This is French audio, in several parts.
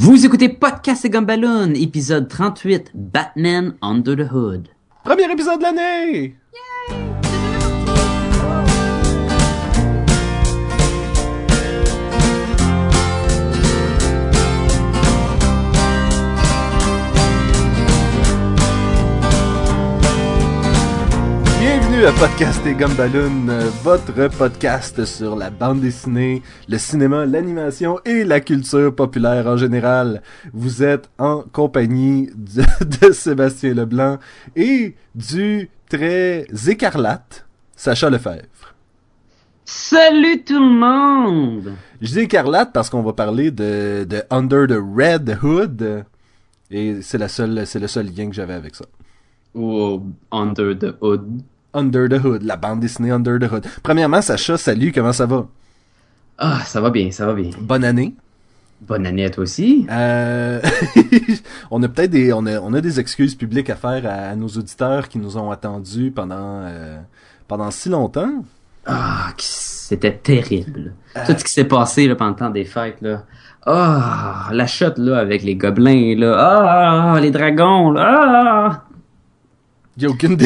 Vous écoutez Podcast et Gumballoon, épisode 38, Batman Under the Hood. Premier épisode de l'année! Bienvenue à Podcast et Gumballoon, votre podcast sur la bande dessinée, le cinéma, l'animation et la culture populaire en général. Vous êtes en compagnie de, de Sébastien Leblanc et du très écarlate Sacha Lefebvre. Salut tout le monde! Je dis écarlate parce qu'on va parler de, de Under the Red Hood et c'est la seule, c'est le seul lien que j'avais avec ça. Ou Under the Hood. Under the Hood, la bande dessinée Under the Hood. Premièrement, Sacha, salut, comment ça va? Ah, ça va bien, ça va bien. Bonne année. Bonne année à toi aussi. Euh, on a peut-être des, on a, on a des excuses publiques à faire à, à nos auditeurs qui nous ont attendus pendant, euh, pendant si longtemps. Ah, c'était terrible. Tout ce qui s'est passé là, pendant le temps des fêtes, là. Ah, la shot là avec les gobelins, là. Ah, les dragons, là. Ah. J'ai aucune,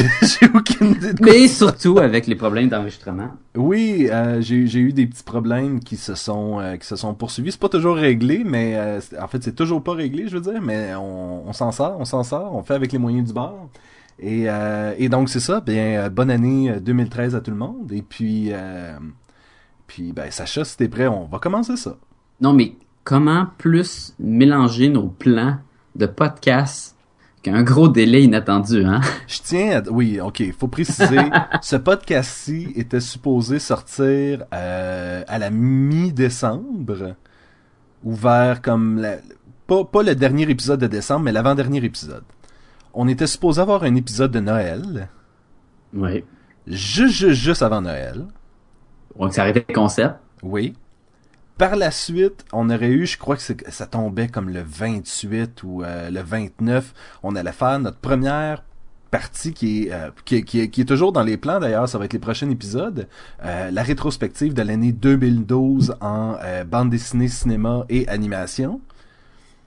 aucune idée de quoi. Mais surtout avec les problèmes d'enregistrement. Oui, euh, j'ai, eu des petits problèmes qui se sont, euh, qui se sont poursuivis. C'est pas toujours réglé, mais euh, en fait, c'est toujours pas réglé, je veux dire, mais on, on s'en sort, on s'en sort, on fait avec les moyens du bord. Et, euh, et donc c'est ça, bien bonne année euh, 2013 à tout le monde. Et puis, puis ben Sacha, si t'es prêt, on va commencer ça. Non, mais comment plus mélanger nos plans de podcast qu'un gros délai inattendu, hein? Je tiens à... Oui, ok, faut préciser, ce podcast-ci était supposé sortir euh, à la mi-décembre, ou vers comme... La... Pas, pas le dernier épisode de décembre, mais l'avant-dernier épisode. On était supposé avoir un épisode de Noël, Oui. juste, juste, juste avant Noël. Donc, ça arrêtait le concept. Oui. Par la suite, on aurait eu, je crois que ça tombait comme le 28 ou euh, le 29, on allait faire notre première partie qui est, euh, qui, est- toujours dans les plans d'ailleurs, ça va être les prochains épisodes, euh, la rétrospective de l'année 2012 en bande dessinée, cinéma et animation.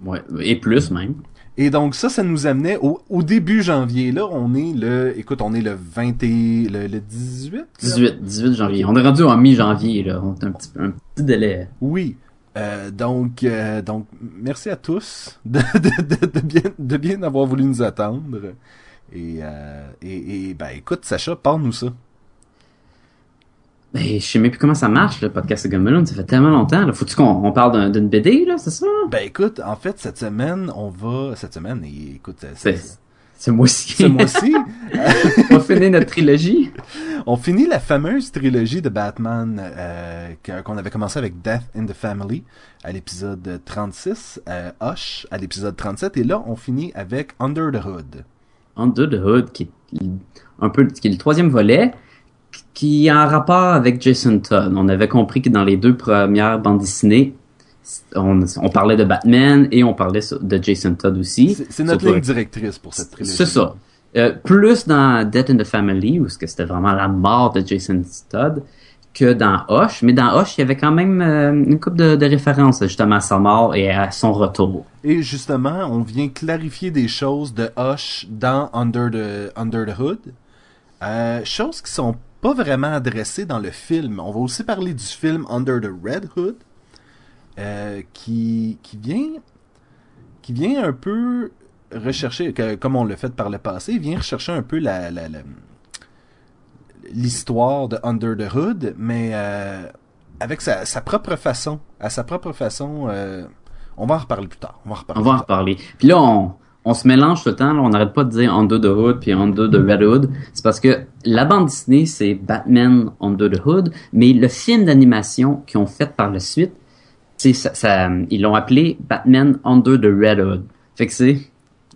Ouais. Et plus, même. Et donc ça, ça nous amenait au, au début janvier. Là, on est le, écoute, on est le 20 et, le, le 18? là? 18, 18 janvier. On est rendu en mi-janvier, là. On a un petit, un petit délai. Oui. Euh, donc, euh, donc, merci à tous de, de, de, de bien, de bien avoir voulu nous attendre. Et, euh, et, et ben, écoute, Sacha, parle-nous ça. Ben, je sais même plus comment ça marche, le podcast de Gumballoon. Ça fait tellement longtemps. Faut-tu qu'on on parle d'un- d'une BD, là, c'est ça? Ben, écoute, en fait, cette semaine, on va, cette semaine, et écoute, C'est, c'est- c'est moi aussi. ce mois-ci, on va finir notre trilogie. on finit la fameuse trilogie de Batman euh, qu'on avait commencé avec Death in the Family à l'épisode 36, euh, Hush à l'épisode 37, et là, on finit avec Under the Hood. Under the Hood, qui est un peu, qui est le troisième volet, qui est en rapport avec Jason Todd. On avait compris que dans les deux premières bandes dessinées, on, on parlait de Batman et on parlait de Jason Todd aussi. C'est notre Surtout ligne directrice pour cette trilogie. C'est ça. Euh, plus dans Death in the Family, où c'était vraiment la mort de Jason Todd, que dans Hush. Mais dans Hush, il y avait quand même euh, une couple de, de références justement à sa mort et à son retour. Et justement, on vient clarifier des choses de Hush dans Under the, Under the Hood. Euh, choses qui sont pas vraiment adressées dans le film. On va aussi parler du film Under the Red Hood, euh, qui, qui vient qui vient un peu rechercher, que- comme on l'a fait par le passé, il vient rechercher un peu la, l'histoire de Under the Hood, mais euh, avec sa, sa propre façon, à sa propre façon. euh, on va en reparler plus tard. On va en reparler. On va en reparler. Puis là, on, on se mélange tout le temps. Là, on n'arrête pas de dire Under the Hood puis Under the Red Hood. C'est parce que la bande Disney, c'est Batman Under the Hood, mais le film d'animation qu'ils ont fait par la suite, c'est ça, ça- ils l'ont appelé Batman Under the Red Hood. Fait que c'est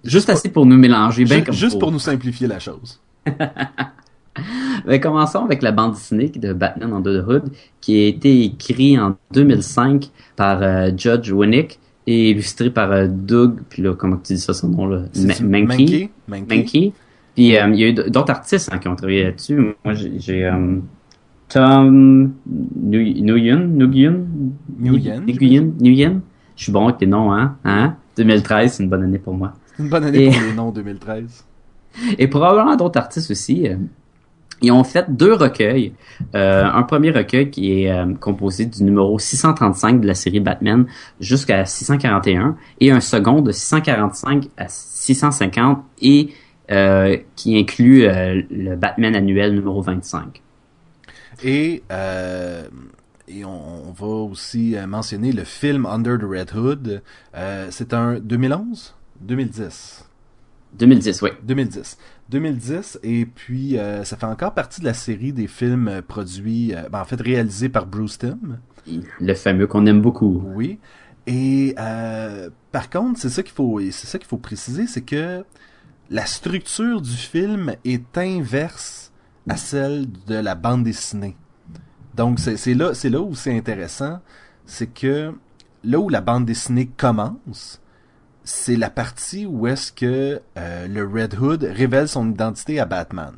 juste assez pour nous mélanger bien Ju- comme juste pour nous simplifier la chose. Ben, commençons avec la bande dessinée de Batman Under the Hood, qui a été écrit en 2005 par euh, Judge Winnick et illustré par euh, Doug, puis là, comment tu dis ça son nom là? Mankey? Mankey. Puis euh, il y a eu d'autres artistes hein, qui ont travaillé là-dessus. Moi, j'ai euh, Tom Nguyen, Nguyen, Nguyen, Nguyen, Nguyen? Je suis bon avec les noms, hein? hein? 2013, c'est une bonne année pour moi. C'est une bonne année Et- pour les noms 2013. Et probablement d'autres artistes aussi. Ils ont fait deux recueils. Euh, un premier recueil qui est euh, composé du numéro 635 de la série Batman jusqu'à 641 et un second de 645 à 650 et euh, qui inclut le Batman annuel numéro 25. Et, et on, on va aussi mentionner le film Under the Red Hood. C'est un 2011 2010 2010, oui. 2010. 2010, et puis euh, ça fait encore partie de la série des films euh, produits, euh, ben, en fait réalisés par Bruce Timm. Le fameux qu'on aime beaucoup. Oui. Et euh, par contre, c'est ça qu'il faut, c'est ça qu'il faut préciser, c'est que la structure du film est inverse à celle de la bande dessinée. Donc c'est c'est là, c'est là où c'est intéressant, c'est que là où la bande dessinée commence, c'est la partie où est-ce que euh, le Red Hood révèle son identité à Batman.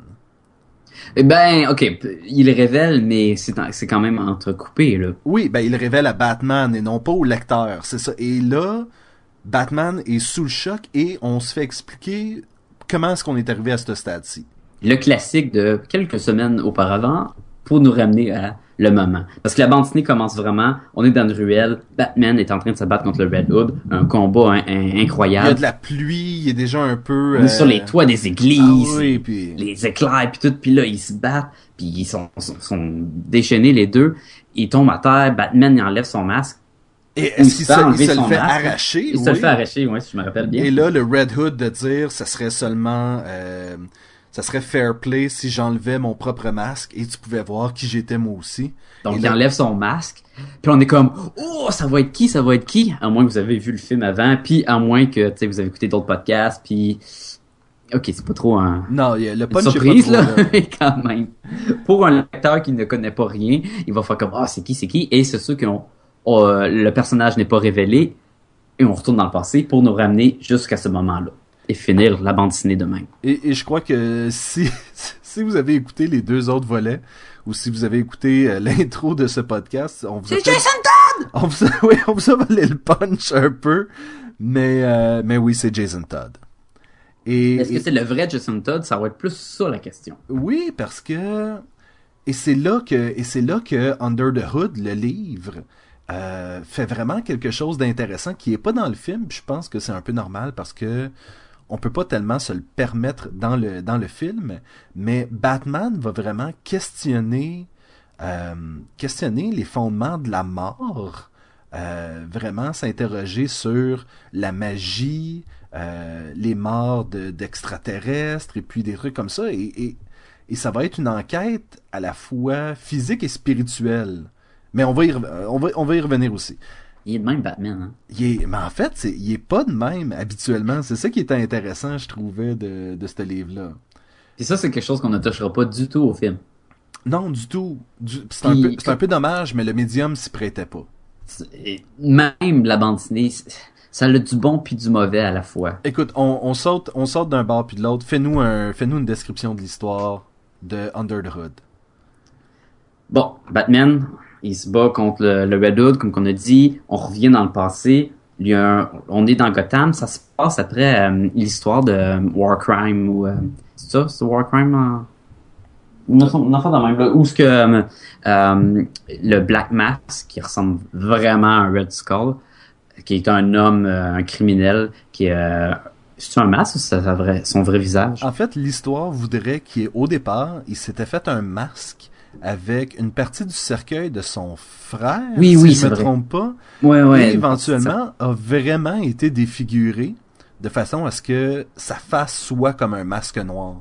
Eh ben, ok, il le révèle, mais c'est quand même entrecoupé, là. Oui, ben il le révèle à Batman et non pas au lecteur, c'est ça. Et là, Batman est sous le choc et on se fait expliquer comment est-ce qu'on est arrivé à ce stade-ci. le classique de quelques semaines auparavant pour nous ramener à le moment. Parce que la bande dessinée commence vraiment, on est dans une ruelle, Batman est en train de se battre contre le Red Hood, un combat hein, hein, Il y a incroyable. de la pluie, il est déjà un peu... On est euh, sur les toits des ah églises, oui, puis... les éclairs, puis tout, puis là, ils se battent, puis ils sont, sont, sont déchaînés les deux, ils tombent à terre, Batman il enlève son masque, Et est-ce qu'il se il se le fait masque, arracher? il se le oui. fait arracher, ouais, si je me rappelle bien. Et là, le Red Hood de dire, ça serait seulement... euh, ça serait fair play si j'enlevais mon propre masque et tu pouvais voir qui j'étais moi aussi. Donc Et il là- enlève son masque. Puis on est comme oh ça va être qui ça va être qui? À moins que vous avez vu le film avant puis à moins que tu sais vous avez écouté d'autres podcasts puis OK, c'est pas trop un Non, il y a- le punch est surprise pas là, trop, là. mais quand même. Pour un lecteur qui ne connaît pas rien, il va faire comme ah c'est qui c'est qui? Et c'est sûr que on- on, euh, le personnage n'est pas révélé et on retourne dans le passé pour nous ramener jusqu'à ce moment-là et finir la bande dessinée de même. Et, et je crois que si, si vous avez écouté les deux autres volets, ou si vous avez écouté euh, l'intro de ce podcast, on vous a fait- on vous a, oui, on vous a volé le punch un peu, mais, euh, mais oui, c'est Jason Todd. Et, Est-ce que c'est le vrai Jason Todd? Ça va être plus ça la question. oui, parce que et c'est là que et c'est là que Under the Hood, le livre, euh, fait vraiment quelque chose d'intéressant qui est pas dans le film. puis Je pense que c'est un peu normal parce que on peut pas tellement se le permettre dans le dans le film, mais Batman va vraiment questionner euh, questionner les fondements de la mort, euh, vraiment s'interroger sur la magie, euh, les morts de- d'extraterrestres et puis des trucs comme ça. Et, ça va être une enquête à la fois physique et spirituelle. Mais on va on va, on va y revenir aussi. Il est de même Batman hein. Il est, mais en fait, il est pas de même habituellement. C'est ça qui était intéressant, je trouvais, de, de ce livre-là. Puis ça, c'est quelque chose qu'on ne touchera pas du tout au film. Non, du tout. Du- c'est, un peu, c'est un peu dommage, mais le médium s'y prêtait pas. Et Même la bande dessinée, ça a du bon puis du mauvais à la fois. Écoute, on, on saute, on saute d'un bord puis de l'autre. Fais-nous un, fais-nous une description de l'histoire de Under the Hood. Bon, Batman, il se bat contre le, Red Hood, comme qu'on a dit. On revient dans le passé. Il y a un- on est dans Gotham. Ça se passe après euh, l'histoire de euh, Warcrime ou euh, c'est ça, c'est Warcrime. en- Une affaire une affaire de même là, où ce que euh, le Black Mask qui ressemble vraiment à un Red Skull, qui est un homme, un criminel, qui est c'est un masque ou c'est son vrai visage? En fait, l'histoire voudrait qu'au départ, il s'était fait un masque avec une partie du cercueil de son frère, Oui, si oui, je c'est me vrai. trompe pas, Ouais, et éventuellement a vraiment été défiguré de façon à ce que sa face soit comme un masque noir.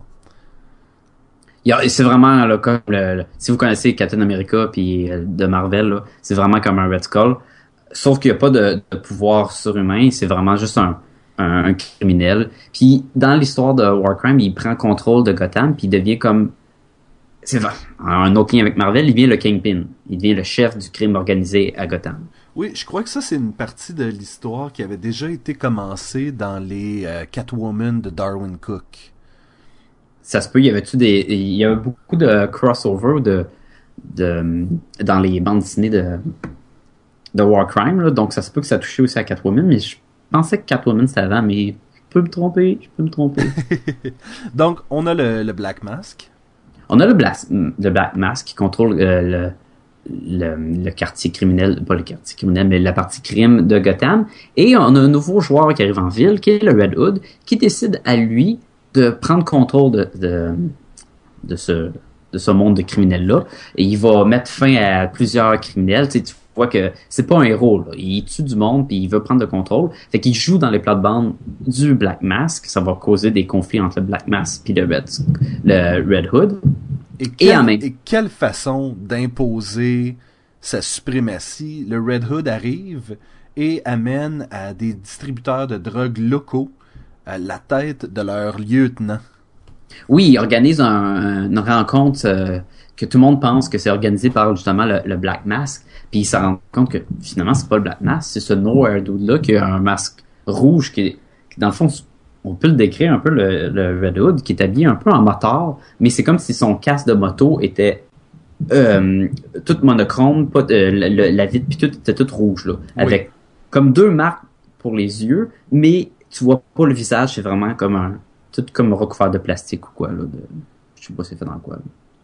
C'est vraiment là, comme le, le- si vous connaissez Captain America puis euh, de Marvel, c'est vraiment comme un Red Skull. Sauf qu'il n'y a pas de, de pouvoir surhumain, c'est vraiment juste un, un, un criminel. Puis dans l'histoire de Warcrime, il prend contrôle de Gotham puis il devient comme c'est vrai, un autre lien avec Marvel, il devient le Kingpin. Il devient le chef du crime organisé à Gotham. Oui, je crois que ça, c'est une partie de l'histoire qui avait déjà été commencée dans les euh, Catwoman de Darwin Cook. Ça se peut, il y avait-tu des. Il y avait beaucoup de crossover de, de dans les bandes dessinées de de War Crime, là, donc ça se peut que ça touchait aussi à Catwoman, mais je pensais que Catwoman c'était avant, mais je peux me tromper, je peux me tromper. Donc, on a le, le Black Mask. On a le Black, Mask qui contrôle euh, le, quartier criminel, pas le quartier criminel, mais la partie crime de Gotham. Et on a un nouveau joueur qui arrive en ville, qui est le Red Hood, qui décide à lui de prendre contrôle de, ce de ce monde de criminels-là. Et il va mettre fin à plusieurs criminels. Tu, sais, vois que c'est pas un héros. Là. Il tue du monde puis il veut prendre le contrôle. Fait qu'il joue dans les plates-bandes du Black Mask. Ça va causer des conflits entre le Black Mask puis le Red, le Red Hood. Et, en même... et quelle façon d'imposer sa suprématie? Le Red Hood arrive et amène à des distributeurs de drogue locaux à la tête de leur lieutenant. Oui, il organise un, une rencontre euh, que tout le monde pense que c'est organisé par justement le, le, Black Mask. Puis il se rend compte que finalement c'est pas le Black Mask, c'est ce Nowhere Dude là qui a un masque rouge qui, qui dans le fond on peut le décrire un peu le, le, Red Hood qui est habillé un peu en moteur, mais c'est comme si son casque de moto était euh, tout monochrome, pas euh, la, la vitre puis tout était tout rouge là, avec comme deux marques pour les yeux, mais tu vois pas le visage, c'est vraiment comme un tout comme recouvert de plastique ou quoi. Là, de, je sais pas c'est fait dans quoi. Là.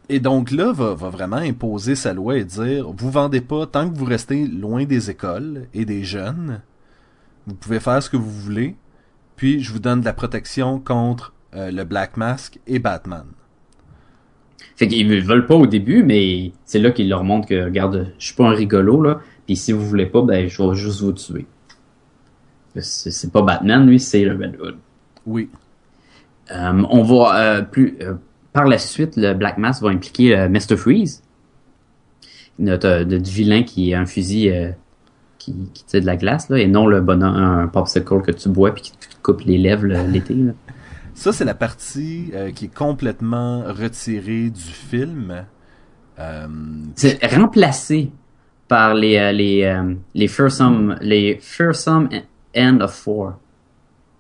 Et donc là, va, va vraiment imposer sa loi et dire, vous vendez pas tant que vous restez loin des écoles et des jeunes. Vous pouvez faire ce que vous voulez. Puis je vous donne de la protection contre euh, le Black Mask et Batman. Fait qu'ils veulent pas au début, mais c'est là qu'ils leur montrent que, regarde, je suis pas un rigolo, là. Puis si vous voulez pas, ben je vais juste vous tuer. C'est pas Batman, lui, c'est le Red Hood. Oui. Euh, on va euh, plus euh, par la suite, le Black Mass va impliquer euh, Mr. Freeze, notre, notre vilain qui est un fusil qui, qui tire de la glace là, et non le bonhomme un popsicle que tu bois puis qui te coupe les lèvres l'été. Ça c'est la partie qui est complètement retirée du film. C'est remplacé par les les les fearsome les fearsome end of four.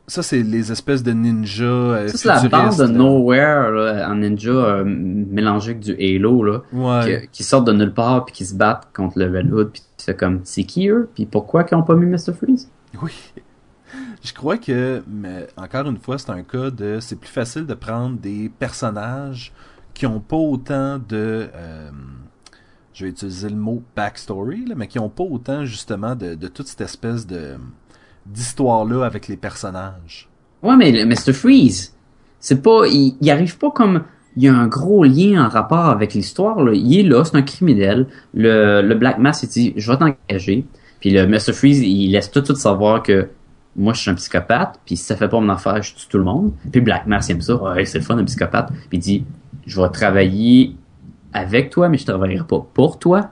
Ça, c'est les espèces de ninjas. Euh, ça, c'est la base de là. Nowhere, là, en ninja euh, mélangé avec du Halo, là. Ouais. Qui, qui, sortent de nulle part puis qui se battent contre le Red Hood. Puis c'est comme, c'est qui eux? Puis pourquoi qu'ils ont pas mis Mr. Freeze? Oui. Je crois que, mais encore une fois, c'est un cas de. C'est plus facile de prendre des personnages qui ont pas autant de. Euh, je vais utiliser le mot backstory, là, mais qui ont pas autant justement de, de toute cette espèce de d'histoire-là avec les personnages. Ouais, mais le Mr. Freeze, c'est pas, il, il, arrive pas comme, il y a un gros lien en rapport avec l'histoire, là. Il est là, c'est un criminel. Le, le Black Mass, il dit, je vais t'engager. Puis le Mr. Freeze, il laisse tout de suite savoir que moi, je suis un psychopathe, puis si ça fait pas mon affaire, je tue tout le monde. Puis Black Mass, il aime ça. Ouais, c'est le fun, un psychopathe. Puis il dit, je vais travailler avec toi, mais je travaillerai pas pour toi.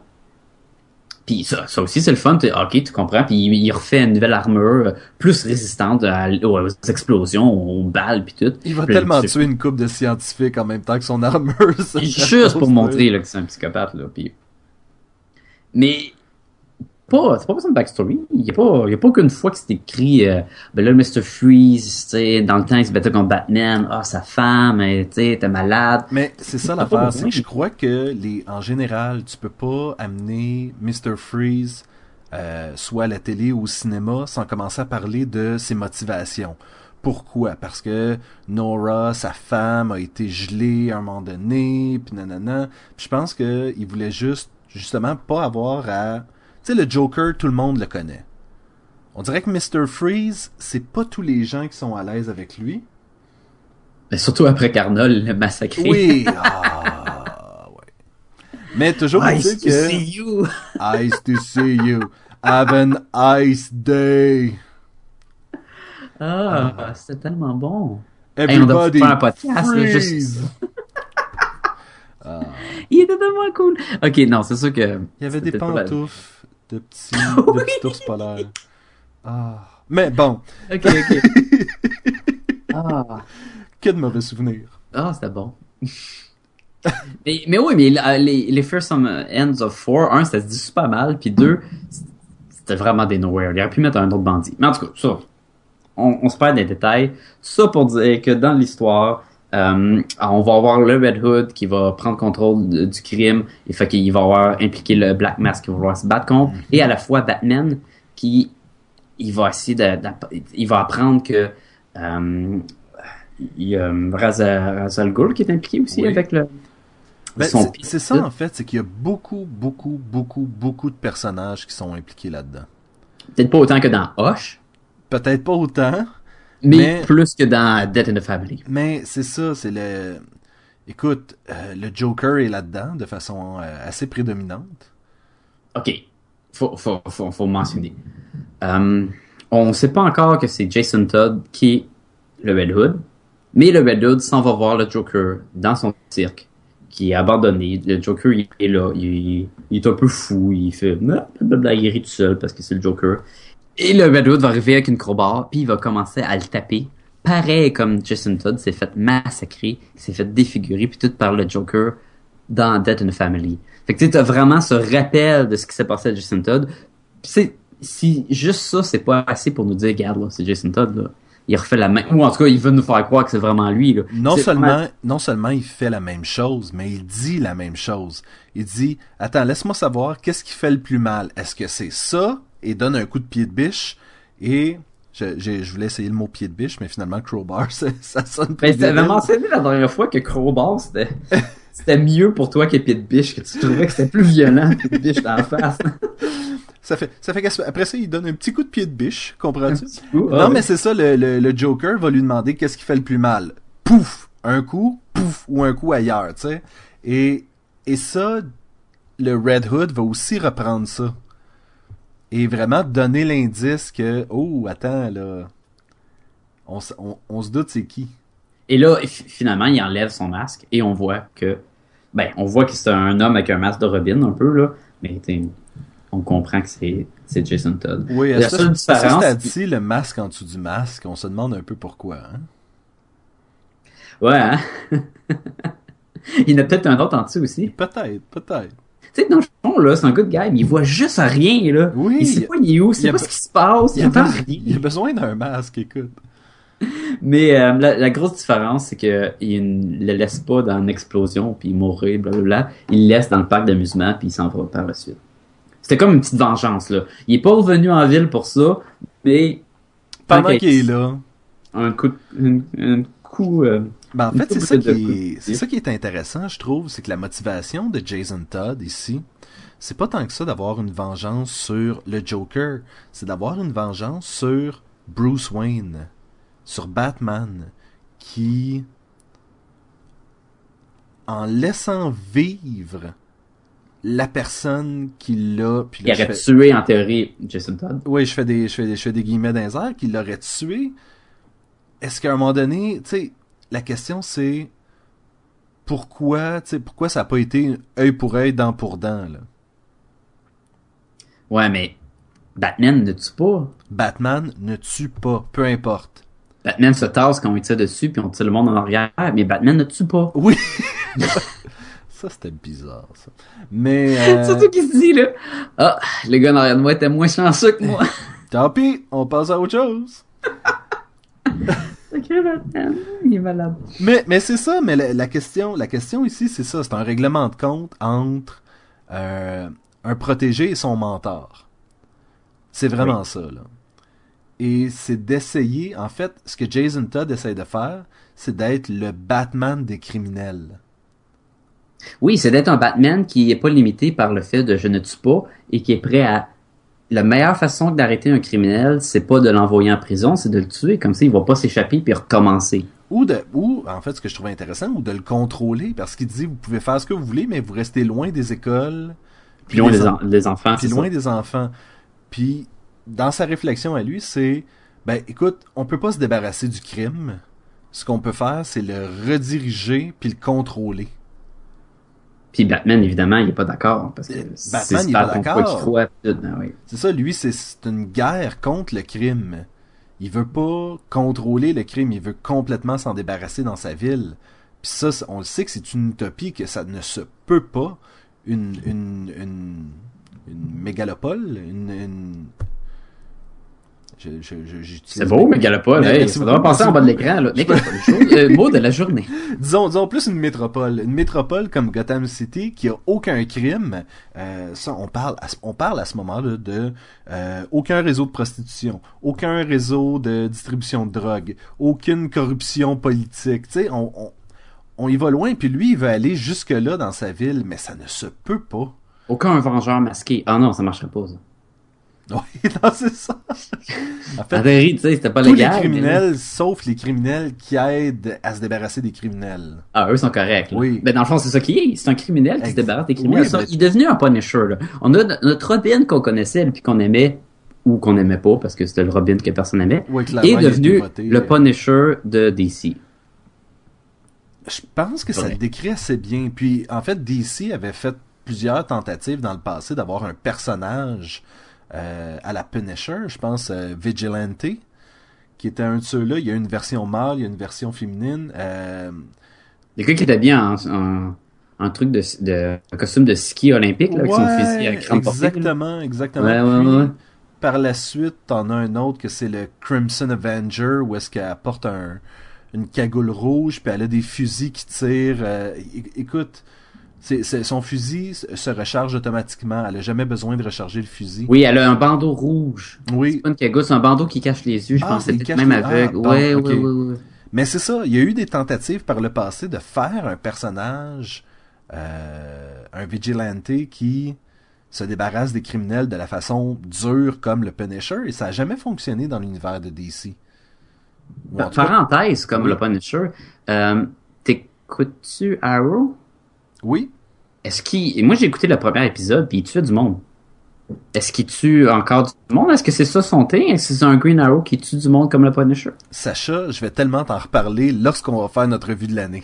Puis ça, ça aussi c'est le fun, ok, tu comprends. Puis il, il, refait une nouvelle armure plus résistante à, aux explosions, aux balles, puis tout. Il va puis tellement tuer une coupe de scientifiques en même temps que son armure. Juste pour montrer là, que c'est un psychopathe là. Puis... Mais pas, c'est pas de backstory. Il y a pas, il y a pas qu'une fois que c'est écrit, euh, ben là, Mr. Freeze, tu sais, dans le temps, il se battait contre Batman, ah, sa femme, tu sais, t'es malade. Mais c'est ça l'affaire, c'est que je crois que les, en général, tu peux pas amener Mr. Freeze, euh, soit à la télé ou au cinéma, sans commencer à parler de ses motivations. Pourquoi? Parce que Nora, sa femme, a été gelée à un moment donné, puis nanana. Puis je pense que il voulait juste, justement, pas avoir à tu sais, le Joker, tout le monde le connaît. On dirait que Mr. Freeze, c'est pas tous les gens qui sont à l'aise avec lui. Mais surtout après Carnol, le massacré. Oui, ah, ouais. Mais toujours nice to que... see you. Nice to see you. Have an ice day. Ah, ah. c'était tellement bon. Everybody hey, on doit faire un podcast, là, juste... ah. Il était tellement cool. Ok, non, c'est sûr que... Il y avait des pantoufles de petits, de petits ours polaires. Ah. Mais bon. Ok, ok. ah. Que de mauvais souvenirs. Ah, c'était bon. mais, mais oui, mais les, les First Ends of Four, un, ça se dit super mal, puis deux, c'était vraiment des nowhere. Il aurait pu mettre un autre bandit. Mais en tout cas, ça, on, on se perd des détails. Ça pour dire que dans l'histoire, euh, on va avoir le Red Hood qui va prendre contrôle de- du crime, et fait qu'il va avoir impliqué le Black Mask qui va vouloir se battre contre, et à la fois Batman qui il va essayer de, il va apprendre que euh, il y a euh, Ra's al Ra's al Ghul qui est impliqué aussi Oui. avec le Ben, c'est- ça en fait, c'est qu'il y a beaucoup, beaucoup, beaucoup, beaucoup de personnages qui sont impliqués là-dedans. Peut-être pas autant que dans Hush, Peut-être pas autant, mais, Mais- plus que dans Death in the Family. mais c'est ça, c'est le. Écoute, euh, le Joker est là-dedans de façon euh, assez prédominante. Ok, faut, faut, faut, faut mentionner. Euh, on sait pas encore que c'est Jason Todd qui est le Red Hood, mais le Red Hood s'en va voir le Joker dans son cirque, qui est abandonné. Le Joker il est là, il, il est un peu fou, il fait blablabla, il rit tout seul parce que c'est le Joker. Et le Red Hood va arriver avec une crowbar, puis il va commencer à le taper. Pareil comme Jason Todd s'est fait massacrer, s'est fait défigurer, puis tout par le Joker dans Death in the Family. Fait que tu sais, t'as vraiment ce rappel de ce qui s'est passé à Jason Todd. C'est si juste ça, c'est pas assez pour nous dire, regarde, là, c'est Jason Todd, là. Il refait la même, ou en tout cas, il veut nous faire croire que c'est vraiment lui, là. Non seulement, vraiment- non seulement il fait la même chose, mais il dit la même chose. Il dit, attends, laisse-moi savoir qu'est-ce qui fait le plus mal? Est-ce que c'est ça? Et donne un coup de pied de biche. Et je, je voulais essayer le mot pied de biche, mais finalement crowbar, ça, ça sonne plus Ben, t'avais mentionné la dernière fois que Crowbar, c'était, c'était mieux pour toi que Pied de Biche, que tu trouvais que c'était plus violent que Pied de Biche dans la face. Ça fait, ça fait qu'après ça, il donne un petit coup de pied de biche, comprends-tu? Non, ah, mais c'est ça, le, le, le Joker va lui demander qu'est-ce qui fait le plus mal. Pouf! Un coup, pouf! Ou un coup ailleurs, tu sais. Et, et ça, le Red Hood va aussi reprendre ça. Et vraiment donner l'indice que, oh, attends, là. On, s- on, on se doute c'est qui. Et là, finalement, il enlève son masque et on voit que, ben, on voit que c'est un homme avec un masque de Robin, un peu, là. Mais, on comprend que c'est, c'est Jason Todd. Oui, La seule ce différence, stade-ci, le masque en dessous du masque, on se demande un peu pourquoi. Hein? Ouais, hein? il y en a peut-être un autre en dessous aussi. Peut-être, peut-être. Tu sais, dans le fond, là, c'est un good guy, mais il voit juste rien, là. Oui, Il sait pas il est où, il sait pas ce qui se passe, il, Il entend besoin- rien. il a besoin d'un masque, écoute. Mais euh, la, la grosse différence, c'est que il ne le laisse pas dans une explosion, puis mourir, blablabla. Il le laisse dans le parc d'amusement, puis il s'en va par la suite. C'était comme une petite vengeance, là. Il est pas revenu en ville pour ça, mais... Pendant qu'il est là, Un coup... de- euh, Ben, en fait, c'est ça, qui est, c'est ça qui est intéressant, je trouve, c'est que la motivation de Jason Todd ici, c'est pas tant que ça d'avoir une vengeance sur le Joker, c'est d'avoir une vengeance sur Bruce Wayne, sur Batman, qui, en laissant vivre la personne qui l'a, puis il là, je aurait fais- tué, en théorie, Jason Todd. oui, je fais des, je fais des, je fais des guillemets dans les airs, qu'il l'aurait tué. Est-ce qu'à un moment donné, tu sais, la question c'est pourquoi, tu sais, pourquoi ça n'a pas été œil pour œil, dent pour dent, là? Ouais, mais... Batman ne tue pas. Batman ne tue pas, peu importe. Batman se tasse quand on tire dessus, puis on tire le monde en arrière, mais Batman ne tue pas. Oui. ça c'était bizarre, ça. Mais euh, Surtout qu'il se dit, là, ah, le gars en arrière de moi était moins chanceux que moi. tant pis, on passe à autre chose. Sacré Batman, il est malade. Mais, mais c'est ça, mais la, la question, la question ici, c'est ça, c'est un règlement de compte entre euh, un protégé et son mentor. C'est vraiment ça, là. Et c'est d'essayer, en fait, ce que Jason Todd essaie de faire, c'est d'être le Batman des criminels. Oui, c'est d'être un Batman qui est pas limité par le fait de je ne tue pas et qui est prêt à. La meilleure façon d'arrêter un criminel, c'est pas de l'envoyer en prison, c'est de le tuer. Comme ça, il va pas s'échapper puis recommencer. Ou de, ou, en fait, ce que je trouve intéressant, ou de le contrôler, parce qu'il dit, vous pouvez faire ce que vous voulez, mais vous restez loin des écoles. Puis loin des des, en- en- des enfants, puis loin ça. des enfants. Puis dans sa réflexion à lui, c'est ben écoute, on peut pas se débarrasser du crime. Ce qu'on peut faire, c'est le rediriger puis le contrôler. Puis Batman, évidemment, il est pas d'accord parce que Batman, c'est par pas croit. Ah oui. C'est ça, lui, c'est- une guerre contre le crime. Il veut pas contrôler le crime, il veut complètement s'en débarrasser dans sa ville. Puis ça, on le sait que c'est une utopie, que ça ne se peut pas. Une, une, une, une mégalopole, une, une, Je- je- je- j'utilise C'est beau. Mais Hey, merci ça beaucoup, doit passer en bas de l'écran. là. Chose- euh, mot de la journée. disons, disons plus une métropole. Une métropole comme Gotham City qui a aucun crime. Euh, ça, on parle, à, ce- on parle à ce moment-là de euh, aucun réseau de prostitution, aucun réseau de distribution de drogue, aucune corruption politique. Tu sais, on, on, on y va loin. Puis lui, il veut aller jusque là dans sa ville, mais ça ne se peut pas. Aucun vengeur masqué. Ah non, ça marcherait pas, ça. Oui, non, c'est ça. En fait, théorie, tu sais, c'était pas tous légal. les mais- criminels, sauf les criminels qui aident à se débarrasser des criminels. Ah, eux sont corrects. là. Oui. Ben, dans le fond, c'est ça qui est. C'est un criminel qui Ex- se débarrasse des criminels. Oui, Ça, Il est devenu un Punisher. Là. On a notre Robin qu'on connaissait puis qu'on aimait ou qu'on aimait pas parce que c'était le Robin que personne aimait. Oui, est devenu voté, le euh, Punisher de DC. Je pense que ça le décrit assez bien. Puis, en fait, DC avait fait plusieurs tentatives dans le passé d'avoir un personnage euh, à la Punisher. Je pense euh, Vigilante, qui était un de ceux-là. Il y a une version mâle, il y a une version féminine. Euh, Il y a quelqu'un qui était bien en, en, en truc de, de costume de ski olympique là, avec son fusil à exactement, exactement. Ouais, ouais, Puis, ouais. par la suite, t'en as un autre que c'est le Crimson Avenger, où est-ce qu'elle porte un, une cagoule rouge, puis elle a des fusils qui tirent. euh, son fusil se recharge automatiquement. Elle a jamais besoin de recharger le fusil. Oui, elle a un bandeau rouge. Oui. C'est pas une cagoule, c'est un bandeau qui cache les yeux. Je Ah, pense que il c'est cache peut-être même les- aveugle. ah, ouais, ok. ouais, ouais, ouais. Mais c'est ça, il y a eu des tentatives par le passé de faire un personnage, euh, un vigilante qui se débarrasse des criminels de la façon dure comme le Punisher, et ça a jamais fonctionné dans l'univers de DC. Cas- Parenthèse, comme Oui. le Punisher, euh, t'écoutes-tu Arrow? oui, Est-ce qu'il... Moi, j'ai écouté le premier épisode, puis il tuait du monde. Est-ce qu'il tue encore du monde? Est-ce que c'est ça son thing? Est-ce que c'est un Green Arrow qui tue du monde comme le Punisher? Sacha, je vais tellement t'en reparler lorsqu'on va faire notre revue de l'année.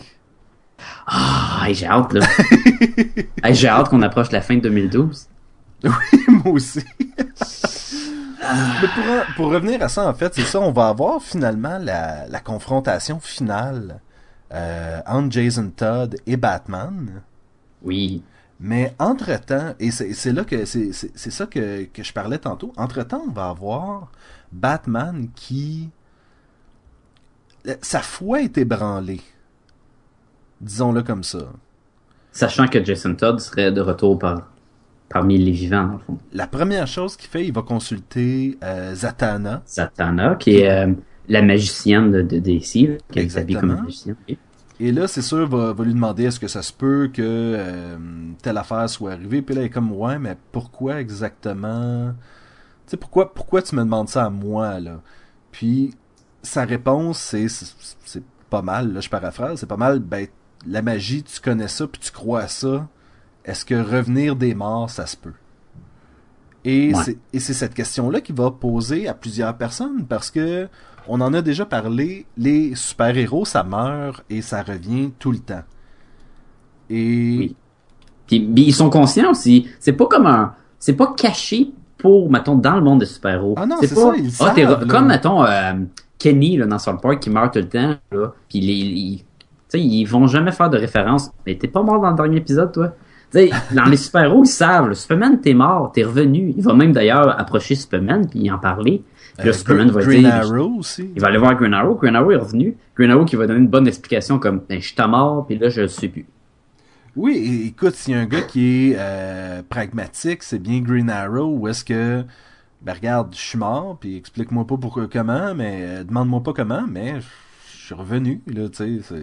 Ah, j'ai hâte, là. Hey, j'ai hâte qu'on approche la fin de 2012. Moi aussi. Mais pour, pour revenir à ça, en fait, c'est ça, on va avoir finalement la, la confrontation finale euh, entre Jason Todd et Batman. Oui. Mais entre-temps, et c'est là que c'est ça que, que je parlais tantôt, entre-temps, on va avoir Batman qui... euh, Sa foi est ébranlée. Disons-le comme ça. Sachant que Jason Todd serait de retour par... parmi les vivants, le fond. La première chose qu'il fait, il va consulter euh, Zatanna. Zatanna, qui est euh, la magicienne de, de DC, qui s'habille comme Exactement. une magicienne. Et là, c'est sûr, va, va lui demander est-ce que ça se peut que euh, telle affaire soit arrivée? Puis là, il est comme ouais, mais pourquoi exactement? Tu sais, pourquoi, pourquoi tu me demandes ça à moi là? Puis sa réponse, c'est c'est- pas mal. Là, je paraphrase, c'est pas mal. Ben, la magie, tu connais ça, puis tu crois à ça. Est-ce que revenir des morts, ça se peut? Et Ouais. c'est et c'est cette question-là qui va poser à plusieurs personnes parce que on en a déjà parlé, les super-héros, ça meurt et ça revient tout le temps. Et Oui. Puis, puis ils sont conscients aussi. C'est pas comme un... C'est pas caché pour, mettons, dans le monde des super-héros. Ah non, c'est pas... ça, ils Ah, savent. Comme, mettons, euh, Kenny, là, dans South Park, qui meurt tout le temps, là. Puis les... ils- tu sais, ils vont jamais faire de référence. Mais t'es pas mort dans le dernier épisode, toi? Dans les super-héros, ils savent, là, Superman, t'es mort, t'es revenu. Il va même d'ailleurs approcher Superman puis en parler. Là, Superman va Green dire... Arrow aussi. Il va aller voir Green Arrow. Green Arrow est revenu. Green Arrow qui va donner une bonne explication comme ben, je suis mort puis là je le sais plus. Oui, écoute, s'il y a un gars qui est euh, pragmatique, c'est bien Green Arrow, ou est-ce que, ben regarde, je suis mort, puis explique-moi pas pourquoi, comment, mais euh, demande-moi pas comment, mais je suis revenu, là, tu sais.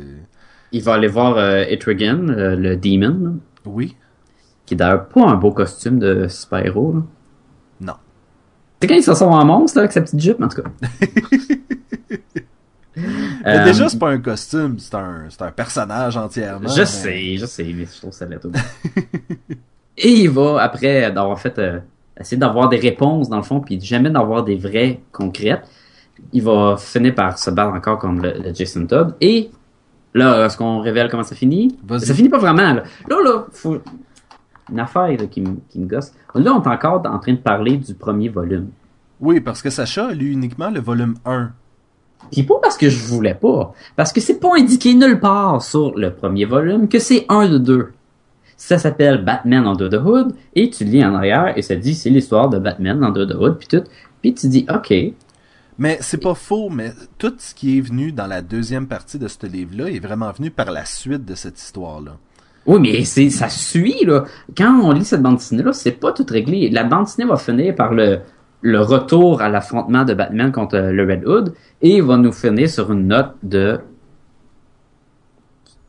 Il va aller voir euh, Etrigan, euh, le Demon, là, Oui, qui est d'ailleurs pas un beau costume de super-héros. C'est quand il se ressemble en monstre là, avec sa petite jupe, en tout cas. Mais déjà, c'est pas un costume, c'est un, c'est un personnage entièrement. Je mais- sais, je sais, mais je trouve ça laid. Et il va, après d'avoir fait, euh, essayer d'avoir des réponses dans le fond, puis jamais d'avoir des vraies concrètes, il va finir par se battre encore comme le, le Jason Todd. Et là, est-ce qu'on révèle comment ça finit? Ça finit pas vraiment. Là, là, là, faut... une affaire là, qui, me, qui me gosse. Là, on est encore en train de parler du premier volume. Oui, parce que Sacha a lu uniquement le volume 1. Puis pas parce que je voulais pas, parce que c'est pas indiqué nulle part sur le premier volume que c'est un de deux. Ça s'appelle Batman Under the Hood et tu lis en arrière et ça dit c'est l'histoire de Batman Under the Hood puis tout. Puis tu dis OK. Mais c'est pas faux, mais tout ce qui est venu dans la deuxième partie de ce livre-là est vraiment venu par la suite de cette histoire-là. Oui, mais c'est ça suit là. Quand on lit cette bande dessinée là, c'est pas tout réglé. La bande dessinée va finir par le le retour à l'affrontement de Batman contre le Red Hood et il va nous finir sur une note de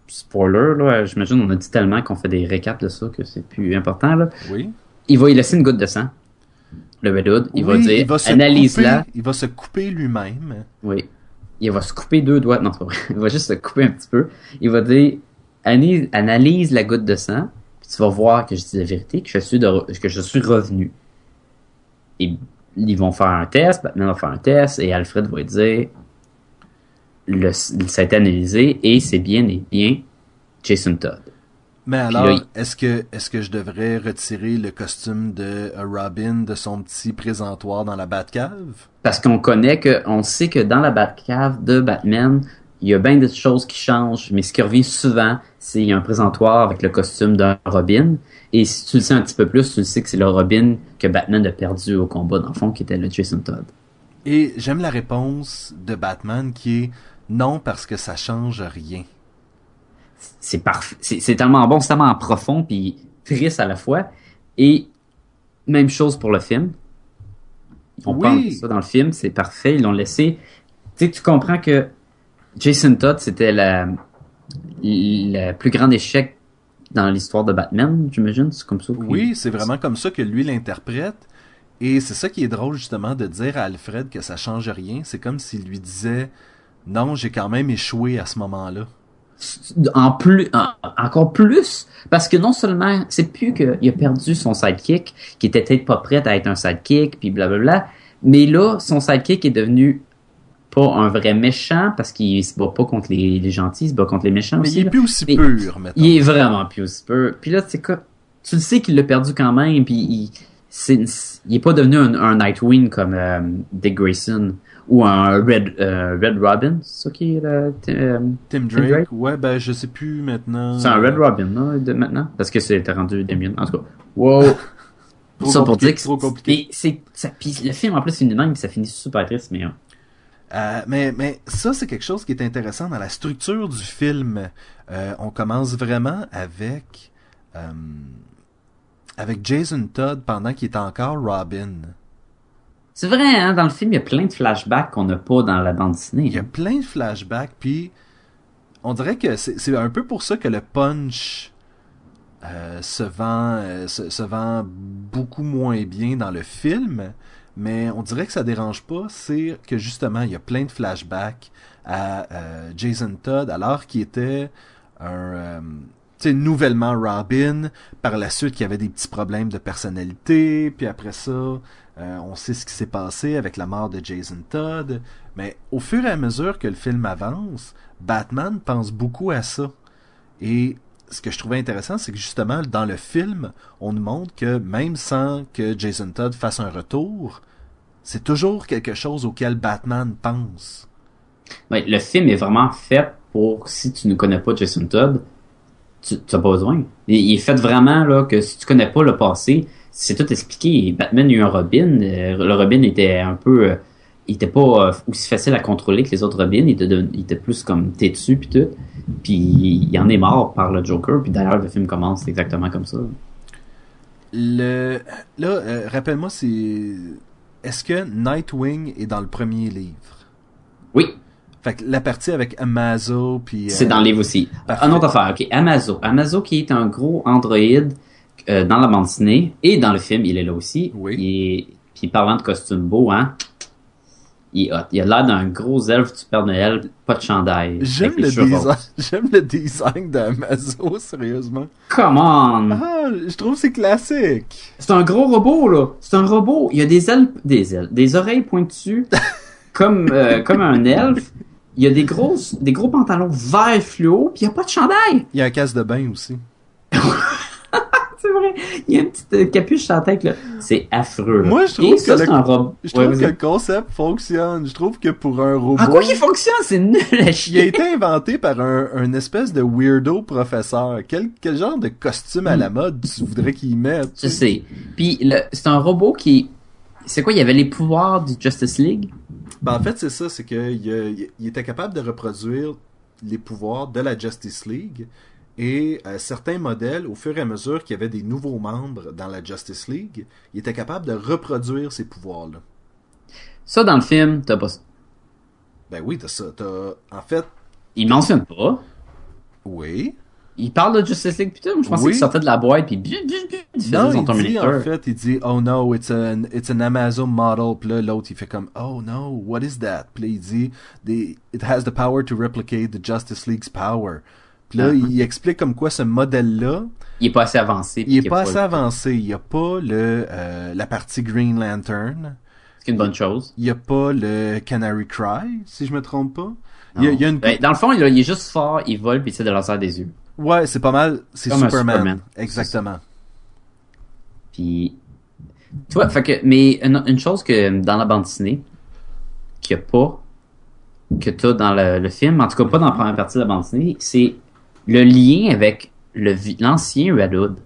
spoiler là. J'imagine on a dit tellement qu'on fait des récaps de ça que c'est plus important là. Oui. Il va y laisser une goutte de sang. Le Red Hood, il va dire se analyse-la. Il va se couper lui-même. Oui. Il va se couper deux doigts. Non, c'est pas vrai. Il va juste se couper un petit peu. Il va dire, analyse, analyse la goutte de sang, puis tu vas voir que je dis la vérité, que je suis, de, re- que je suis revenu. Et ils vont faire un test, Batman va faire un test, et Alfred va dire, le, ça a été analysé, et c'est bien et bien Jason Todd. Mais alors, est-ce que est-ce que je devrais retirer le costume de Robin de son petit présentoir dans la Batcave? Parce qu'on connaît que, on sait que dans la Batcave de Batman, il y a bien des choses qui changent, mais ce qui revient souvent, c'est un présentoir avec le costume d'un Robin. Et si tu le sais un petit peu plus, tu le sais que c'est le Robin que Batman a perdu au combat, dans le fond, qui était le Jason Todd. Et j'aime la réponse de Batman qui est non parce que ça change rien. C'est parfait. C'est c'est tellement bon, c'est tellement profond, puis triste à la fois. Et même chose pour le film. On Oui. parle de ça dans le film, c'est parfait. Ils l'ont laissé. Tu sais, tu comprends que Jason Todd, c'était le plus grand échec dans l'histoire de Batman, j'imagine. C'est comme ça. que- Oui, c'est vraiment comme ça que lui l'interprète. Et c'est ça qui est drôle justement de dire à Alfred que ça change rien. C'est comme s'il lui disait non, j'ai quand même échoué à ce moment-là. En plus, en- encore plus, parce que non seulement, c'est plus qu'il a perdu son sidekick, qui était peut-être pas prêt à être un sidekick, puis blablabla, mais là, son sidekick est devenu pas un vrai méchant, parce qu'il se bat pas contre les, les gentils, il se bat contre les méchants Mais aussi. il est là. plus aussi Mais pur, maintenant. Il est vraiment plus aussi peu. Puis là, c'est quoi? Tu le sais qu'il l'a perdu quand même, puis il, c'est, il est pas devenu un, un Nightwing comme euh, Dick Grayson ou un Red, euh, Red Robin, c'est ça qui est le, euh, Tim Drake, Drake? ouais, ben je sais plus maintenant. c'est un Red Robin, là, de maintenant? Parce que c'était rendu Damien. En tout cas. Wow! Ça pour dire que trop compliqué. Et c'est, ça, le film, en plus, finit même, puis ça finit super triste, mais, euh, Euh, mais, mais ça, c'est quelque chose qui est intéressant dans la structure du film. Euh, on commence vraiment avec euh, avec Jason Todd pendant qu'il est encore Robin. c'est vrai, hein, dans le film, il y a plein de flashbacks qu'on n'a pas dans la bande dessinée. Il y a plein de flashbacks, puis on dirait que c'est un peu pour ça que le punch se vend se, se vend beaucoup moins bien dans le film. Mais on dirait que ça dérange pas, c'est que justement il y a plein de flashbacks à euh, Jason Todd alors qu'il était un euh, nouvellement Robin, par la suite qu'il y avait des petits problèmes de personnalité, puis après ça, euh, on sait ce qui s'est passé avec la mort de Jason Todd, mais au fur et à mesure que le film avance, Batman pense beaucoup à ça. Et ce que je trouvais intéressant, c'est que justement, dans le film, on nous montre que même sans que Jason Todd fasse un retour, c'est toujours quelque chose auquel Batman pense. Le film est vraiment fait pour, si tu ne connais pas Jason Todd, tu n'as pas besoin. Il, est fait vraiment là que si tu connais pas le passé, c'est tout expliqué. Batman a eu un Robin. euh, le Robin était un peu... il était pas euh, aussi facile à contrôler que les autres Robins. Il était, de- il était plus comme têtu puis tout. Puis il en est mort par le Joker. Puis d'ailleurs, le film commence exactement comme ça. Le là, euh, rappelle-moi, c'est est-ce que Nightwing est dans le premier livre? Oui, Fait que la partie avec Amazo puis euh, c'est dans le livre aussi. parfait. Un autre affaire, ok. Amazo. Amazo qui est un gros androïde euh, dans la bande dessinée et dans le film, il est là aussi. Oui. Il est... Puis parlant de costume beau, hein. Il, est hot. il a l'air d'un gros elfe du Père Noël, pas de chandail. J'aime le design, j'aime le design d'Amazo, sérieusement. Come on! Ah, je trouve que c'est classique. C'est un gros robot, là. C'est un robot. Il y a des ailes, des ailes, des oreilles pointues, comme, euh, comme un elfe. Il y a des grosses, des gros pantalons vert fluo, puis il y a pas de chandail. Il y a un casse de bain aussi. C'est vrai. Il y a une petite euh, capuche sur la tête, là. C'est affreux. là. Moi, je trouve Et que ça, le- un. Je Ouais, trouve que le concept fonctionne. Je trouve que pour un robot, En quoi il fonctionne? C'est nul à il a chier. été inventé par un, un espèce de weirdo professeur. Quel, quel genre de costume à la mode tu voudrais qu'il mette? Je sais. Puis le- c'est un robot qui... C'est quoi? Il y avait les pouvoirs du Justice League? Ben, en fait, c'est ça, c'est qu'il il était capable de reproduire les pouvoirs de la Justice League et euh, certains modèles, au fur et à mesure qu'il y avait des nouveaux membres dans la Justice League, il était capable de reproduire ces pouvoirs-là. Ça, dans le film, t'as pas ça. Ben oui, t'as ça. T'as... En fait, Il mentionne pas. oui. Il parle de Justice League putain, je pensais Oui. qu'il sortait de la boîte puis Non, il dit en fait, il dit oh no, it's an it's an Amazon model. Puis là, l'autre il fait comme oh no, what is that? Puis là, il dit the, it has the power to replicate the Justice League's power. Puis là, Uh-huh. il explique comme quoi ce modèle-là, Il est pas assez avancé. il est pas assez avancé. Il y a pas le euh, la partie Green Lantern. C'est une bonne chose. Il y a pas le Canary Cry, si je me trompe pas. Il y, a, Non. il y a une Ben, dans le fond, il, il est juste fort, il vole puis il essaie de lancer des yeux. ouais, c'est pas mal, c'est Superman. Superman. Exactement. Puis, tu vois, fait que, mais une, une chose que dans la bande dessinée, qu'il n'y a pas, que tu as dans le, le film, en tout cas pas dans la première partie de la bande dessinée, c'est le lien avec l'ancien Red Hood.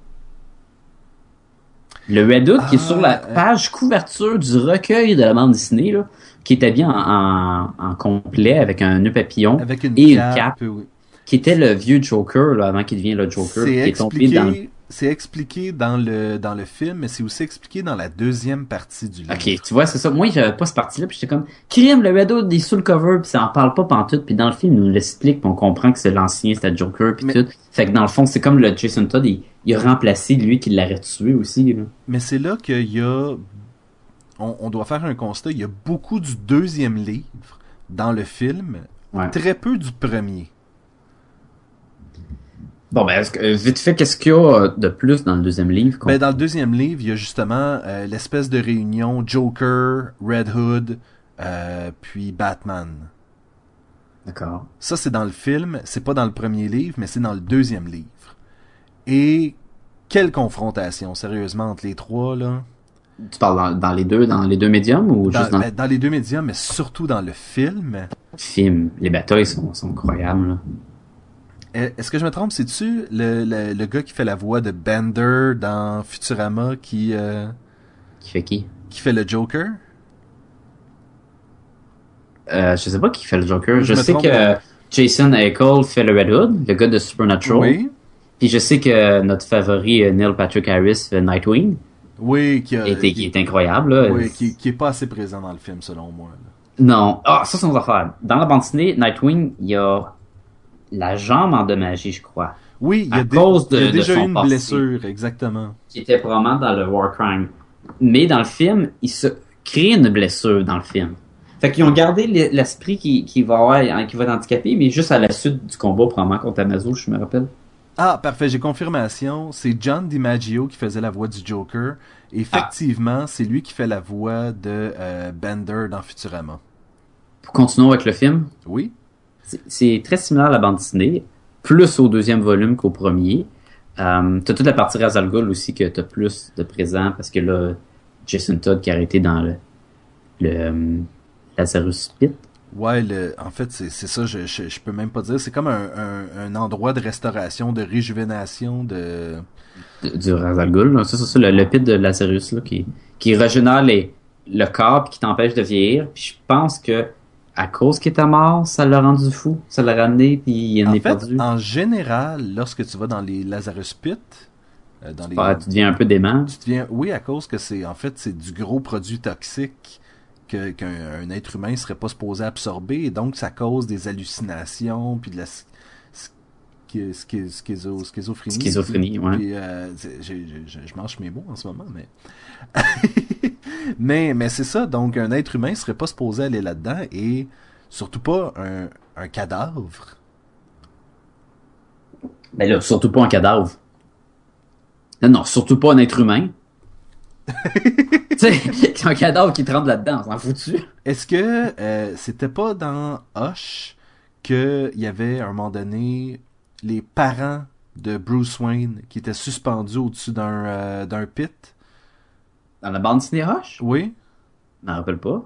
Le Red Hood qui est Ah, sur la euh. page couverture du recueil de la bande dessinée, là, qui est habillé en, en, en complet avec un nœud papillon Avec une et une cape, cape, oui. qui était le vieux Joker là, avant qu'il devienne le Joker, qui est tombé dans le c'est expliqué dans le dans le film, mais c'est aussi expliqué dans la deuxième partie du livre. Ok, tu vois, c'est ça. Moi, j'avais pas cette partie-là, puis j'étais comme, crime, le Red Hood est sous le cover, puis ça en parle pas pantoute, puis dans le film, il nous l'explique, puis on comprend que c'est l'ancien, c'était Joker, puis Mais- tout. Fait que dans le fond, c'est comme le Jason Todd, il, il a remplacé lui qui l'aurait tué aussi, là. Mais c'est là qu'il y a, on, on doit faire un constat. Il y a beaucoup du deuxième livre dans le film, Ouais. très peu du premier. Bon, ben, euh, vite fait, qu'est-ce qu'il y a euh, de plus dans le deuxième livre? Ben, dans le deuxième livre, il y a justement euh, l'espèce de réunion Joker, Red Hood, euh, puis Batman. D'accord. Ça, c'est dans le film. C'est pas dans le premier livre, mais c'est dans le deuxième livre. Et quelle confrontation, sérieusement, entre les trois, là? Tu parles dans, dans les deux, dans les deux médiums, ou Dans, juste dans ben, dans les deux médias, mais surtout dans le film. le film? Les batailles sont, sont incroyables, là. Est-ce que je me trompe, c'est-tu le, le, le gars qui fait la voix de Bender dans Futurama qui, euh, Qui fait qui? qui fait le Joker? Euh, je sais pas qui fait le Joker. Je sais que. Jason Ackles fait le Red Hood, le gars de Supernatural. Oui. Puis je sais que notre favori, euh, Neil Patrick Harris, fait Nightwing, Oui, qui, a- est, qui qui- est incroyable. Là. oui, qui, qui est pas assez présent dans le film, selon moi. là. Non. Ah, ça, c'est une autre affaire. Dans la bande dessinée, Nightwing, il y a la jambe endommagée, je crois, Oui, il y a, de- y déjà son eu une blessure, exactement. qui était probablement dans le War Crime. Mais dans le film, il se crée une blessure dans le film. Fait qu'ils ont gardé l'e- l'esprit qui, qui va avoir, hein, qui va être handicapé, mais juste à la suite du combat, probablement contre Amazo, je me rappelle. Ah, parfait, j'ai confirmation. C'est John DiMaggio qui faisait la voix du Joker. Et Ah. effectivement, c'est lui qui fait la voix de euh, Bender dans Futurama. Pour continuer avec le film, Oui. C'est- très similaire à la bande dessinée, plus au deuxième volume qu'au premier. Euh, t'as toute la partie Ra's al Ghul aussi que t'as plus de présent, parce que là, Jason Todd qui a arrêté dans le, le euh, Lazarus Pit. Ouais, le, en fait, c'est c'est ça, je, je, je peux même pas dire. C'est comme un, un, un endroit de restauration, de réjuvénation, de... de- du Razalgul, là. Ça, c'est ça, le, le pit de Lazarus, là, qui, qui régénère les, le corps puis qui t'empêche de vieillir. Puis je pense que, à cause qu'il était mort, ça l'a rendu fou. Ça l'a ramené puis il en, En est fait, perdu. en général, lorsque tu vas dans les Lazarus Pit, euh, dans les... Tu deviens un peu dément. Tu deviens... Oui, à cause que c'est... En fait, c'est du gros produit toxique que- qu'un un être humain serait pas supposé absorber. Et donc, ça cause des hallucinations, puis de la... sch- schi- schi- schizo- schizophrénie. Schizophrénie, ouais. Puis, euh, j'ai- je, je mange mes mots en ce moment, mais... mais mais c'est ça, donc un être humain serait pas supposé aller là-dedans et surtout pas un, un cadavre. Mais là, surtout pas un cadavre. Non, non, surtout pas un être humain. tu sais, un cadavre qui te rentre là-dedans, on s'en foutu. Est-ce que euh, c'était pas dans Hush qu'il y avait à un moment donné les parents de Bruce Wayne qui étaient suspendus au-dessus d'un euh, d'un pit? Dans la bande dessinée Roche? Oui. Je m'en rappelle pas.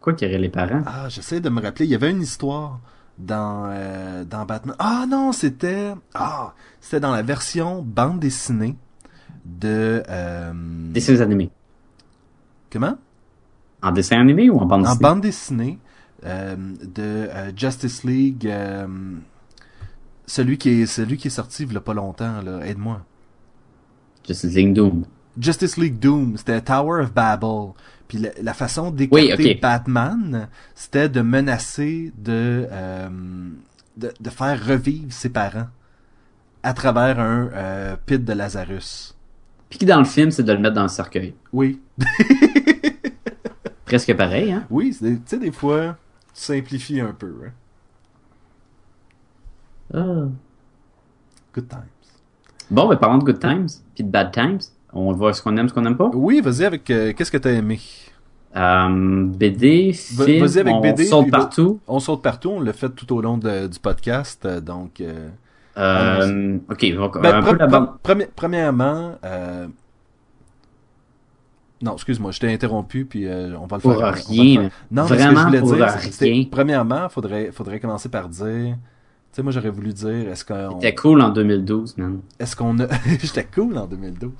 Quoi qu'il y aurait les parents? Ah, j'essaie de me rappeler. Il y avait une histoire dans euh, dans Batman. Ah non, c'était ah c'était dans la version bande dessinée de euh, Dessins animés. comment? En dessin animé ou en bande en dessinée? bande dessinée euh, de Justice League. Celui qui est celui qui est sorti il y a pas longtemps là, aide-moi. Justice League Doom. Justice League Doom, c'était Tower of Babel. Puis la, la façon d'écarter Oui. Batman, c'était de menacer de, euh, de de faire revivre ses parents à travers un euh, pit de Lazarus. Puis qui dans le film, c'est de le mettre dans le cercueil. Oui, Presque pareil, hein? oui, tu sais des fois tu simplifies un peu. Hein? Ah. Good times. Bon, ben parlons de Good Times, puis de Bad Times. On voit ce qu'on aime, ce qu'on aime pas. Oui, vas-y avec euh, qu'est-ce que t'as aimé? Euh, BD, film, vas-y avec on BD, saute partout. On saute partout, on l'a fait tout au long de- du podcast, euh, donc. euh, Euh, ok, donc, Ben, un pre- peu pre- premi- premièrement, non, excuse-moi, je t'ai interrompu, puis euh, on va le Pour faire. le rien, faire. Non, mais ce que Vraiment je voulais pour dire, rien. premièrement, faudrait, faudrait commencer par dire, tu sais, moi j'aurais voulu dire, est-ce qu'on, C'était cool en 2012, man. est-ce qu'on a, j'étais cool en 2012.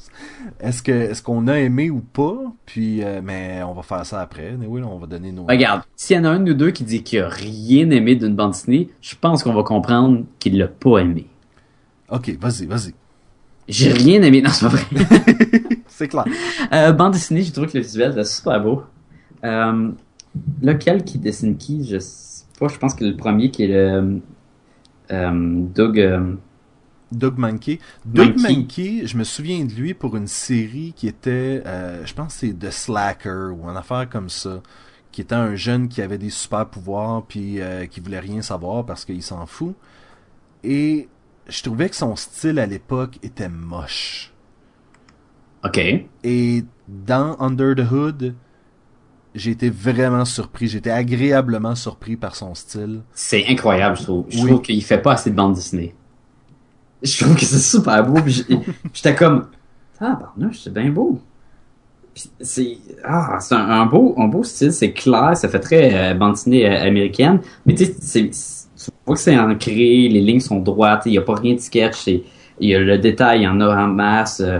Est-ce que, est-ce qu'on a aimé ou pas, puis, euh, mais on va faire ça après. Mais oui, on va donner nos. Regarde, s'il y en a un de nous deux qui dit qu'il a rien aimé d'une bande dessinée, je pense qu'on va comprendre qu'il l'a pas aimé. Ok, vas-y, vas-y. J'ai rien aimé, non, c'est pas vrai. C'est clair. Euh, bande dessinée, j'ai trouvé que le visuel était super beau. Euh, lequel qui dessine qui, je sais pas, je pense que le premier qui est le Doug. euh, Doug Mankey. Doug Mankey. Je me souviens de lui pour une série qui était, euh, je pense c'est The Slacker ou une affaire comme ça, qui était un jeune qui avait des super pouvoirs puis euh, qui voulait rien savoir parce qu'il s'en fout. Et je trouvais que son style à l'époque était moche. Ok. Et dans Under the Hood, j'ai été vraiment surpris. J'étais agréablement surpris par son style. C'est incroyable, je trouve. Je Oui. trouve qu'il fait pas assez de bande dessinée. Je trouve que c'est super beau. J'étais comme, ah, pardon, c'est bien beau. C'est ah, c'est un, un beau, un beau style, c'est clair, ça fait très euh, bande dessinée euh, américaine. Mais tu sais, tu vois que c'est ancré, les lignes sont droites, il y a pas rien de sketch, il y a le détail, il y en a en masse. euh,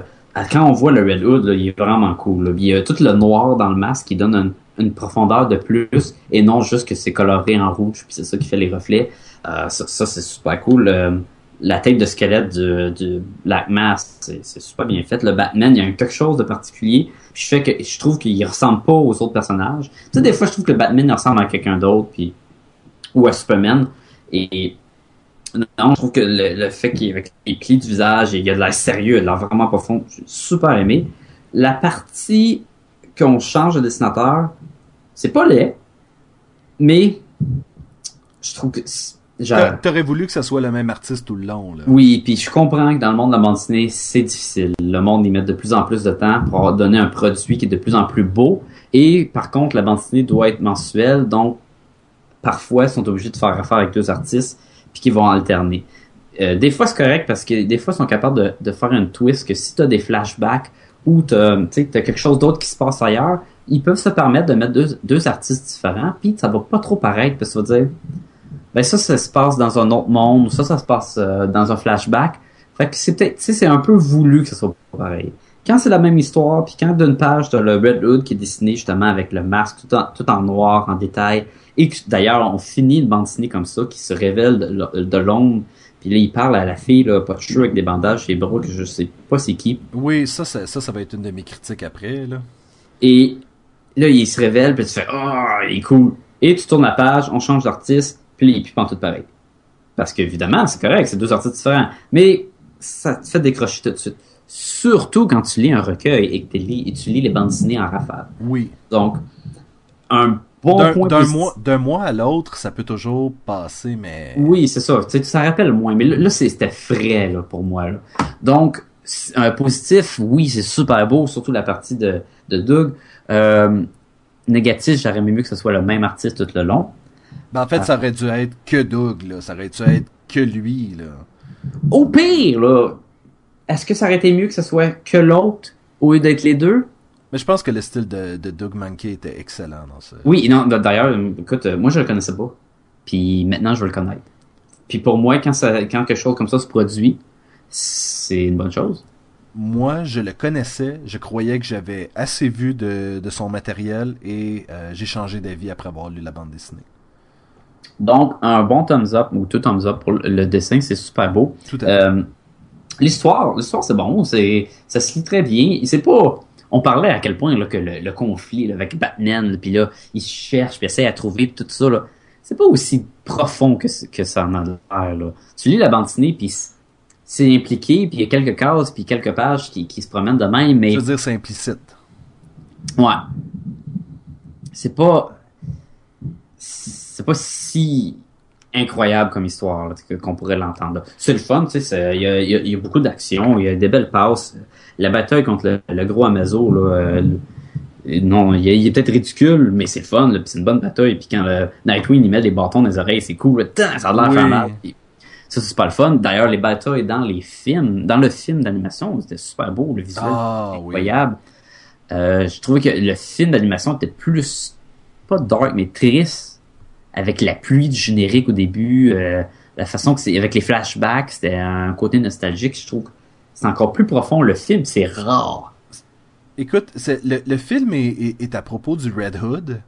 quand on voit le Red Hood, là, il est vraiment cool. là. Il y a tout le noir dans le masque qui donne une, une profondeur de plus et non juste que c'est coloré en rouge puis c'est ça qui fait les reflets. Euh, ça, c'est super cool. Euh, la tête de squelette du, du Black Mask, c'est super bien fait. Le Batman, il y a quelque chose de particulier. Je fais que je trouve qu'il ressemble pas aux autres personnages. Tu sais, des fois, je trouve que le Batman ressemble à quelqu'un d'autre, puis ou à Superman. Et non, je trouve que le, fait qu'il y les plis du visage, et il y a de l'air sérieux, de l'air vraiment profond, j'ai super aimé. La partie qu'on change de dessinateur, c'est pas laid, mais je trouve que genre, T'aurais voulu que ça soit le même artiste tout le long, là. oui, puis je comprends que dans le monde de la bande dessinée, c'est difficile. Le monde y met de plus en plus de temps pour donner un produit qui est de plus en plus beau. Et par contre, la bande dessinée doit être mensuelle, donc parfois, ils sont obligés de faire affaire avec deux artistes, puis qui vont alterner. Euh, des fois, c'est correct parce que des fois, ils sont capables de, de faire un twist que si tu as des flashbacks ou tu as, quelque chose d'autre qui se passe ailleurs, ils peuvent se permettre de mettre deux, deux artistes différents, puis ça va pas trop paraître, parce que ça va dire, ben ça, ça se passe dans un autre monde, ou ça, ça se passe euh, dans un flashback. Fait que c'est peut-être, tu sais, c'est un peu voulu que ça soit pas pareil. Quand c'est la même histoire, puis quand d'une page, t'as le Red Hood qui est dessiné justement avec le masque tout en, tout en noir, en détail, et que d'ailleurs, on finit une bande dessinée comme ça, qui se révèle de, l'ombre, puis là, il parle à la fille, là, pas de cheveux, avec des bandages bras, que je sais pas c'est qui. Oui, ça, ça, ça, ça va être une de mes critiques après, là. Et là, il se révèle, puis tu fais Ah, il est cool. Et tu tournes la page, on change d'artiste, puis il plus tout pareil. Parce qu'évidemment, c'est correct, c'est deux artistes différents. Mais ça te fait décrocher tout de suite. Surtout quand tu lis un recueil et que tu lis, et tu lis les bandes dessinées en rafale. Oui. Donc, un bon D'un point d'un mois, d'un mois à l'autre, ça peut toujours passer, mais... Oui, c'est ça. Tu sais, ça rappelle moins. Mais là, c'était frais là, pour moi. Là. Donc, un positif, oui, c'est super beau, surtout la partie de, de Doug. Euh, négatif, j'aurais aimé mieux que ce soit le même artiste tout le long. Ben, en fait, Ah. ça aurait dû être que Doug, là. Ça aurait dû être que lui, là. Au pire, là, est-ce que ça aurait été mieux que ce soit que l'autre au lieu d'être les deux? Mais je pense que le style de, de Doug Mankey était excellent dans ça. Oui, non, d'ailleurs, écoute, euh, moi je le connaissais pas. Puis maintenant je veux le connaître. Puis pour moi, quand ça, quand quelque chose comme ça se produit, c'est une bonne chose. Moi, je le connaissais, je croyais que j'avais assez vu de, de son matériel et euh, j'ai changé d'avis après avoir lu la bande dessinée. Donc, un bon thumbs up ou tout thumbs up pour le dessin, c'est super beau. Tout à fait. Euh, l'histoire, l'histoire c'est bon, c'est ça se lit très bien. C'est pas on parlait à quel point là, que le, le conflit là, avec Batman, puis là, il cherche, puis essaie à trouver tout ça là. C'est pas aussi profond que, que ça en a l'air. Tu lis la bande dessinée, puis c'est impliqué, puis il y a quelques cases, puis quelques pages qui, qui se promènent de même, mais Je veux dire, c'est implicite? Ouais. C'est pas. C'est pas si incroyable comme histoire qu'on pourrait l'entendre. C'est le fun, tu sais. Il y a, y a- il y a beaucoup d'action, il y a des belles passes. La bataille contre le, le gros Amazo, là. euh, le- non, il est, peut-être ridicule, mais c'est le fun, c'est une bonne bataille. Puis quand le Nightwing il met des bâtons dans les oreilles, c'est cool. là. Ça a l'air Oui. faire mal. Puis ça, c'est super le fun. D'ailleurs, les batailles dans les films, dans le film d'animation, c'était super beau, le visuel Ah, oui. incroyable. Euh, je trouvais que le film d'animation était plus, pas dark, mais triste, avec la pluie du générique au début, euh, la façon que c'est, avec les flashbacks, c'était un côté nostalgique, je trouve que c'est encore plus profond. Le film, c'est rare. Écoute, le, le film est, est- est à propos du Red Hood,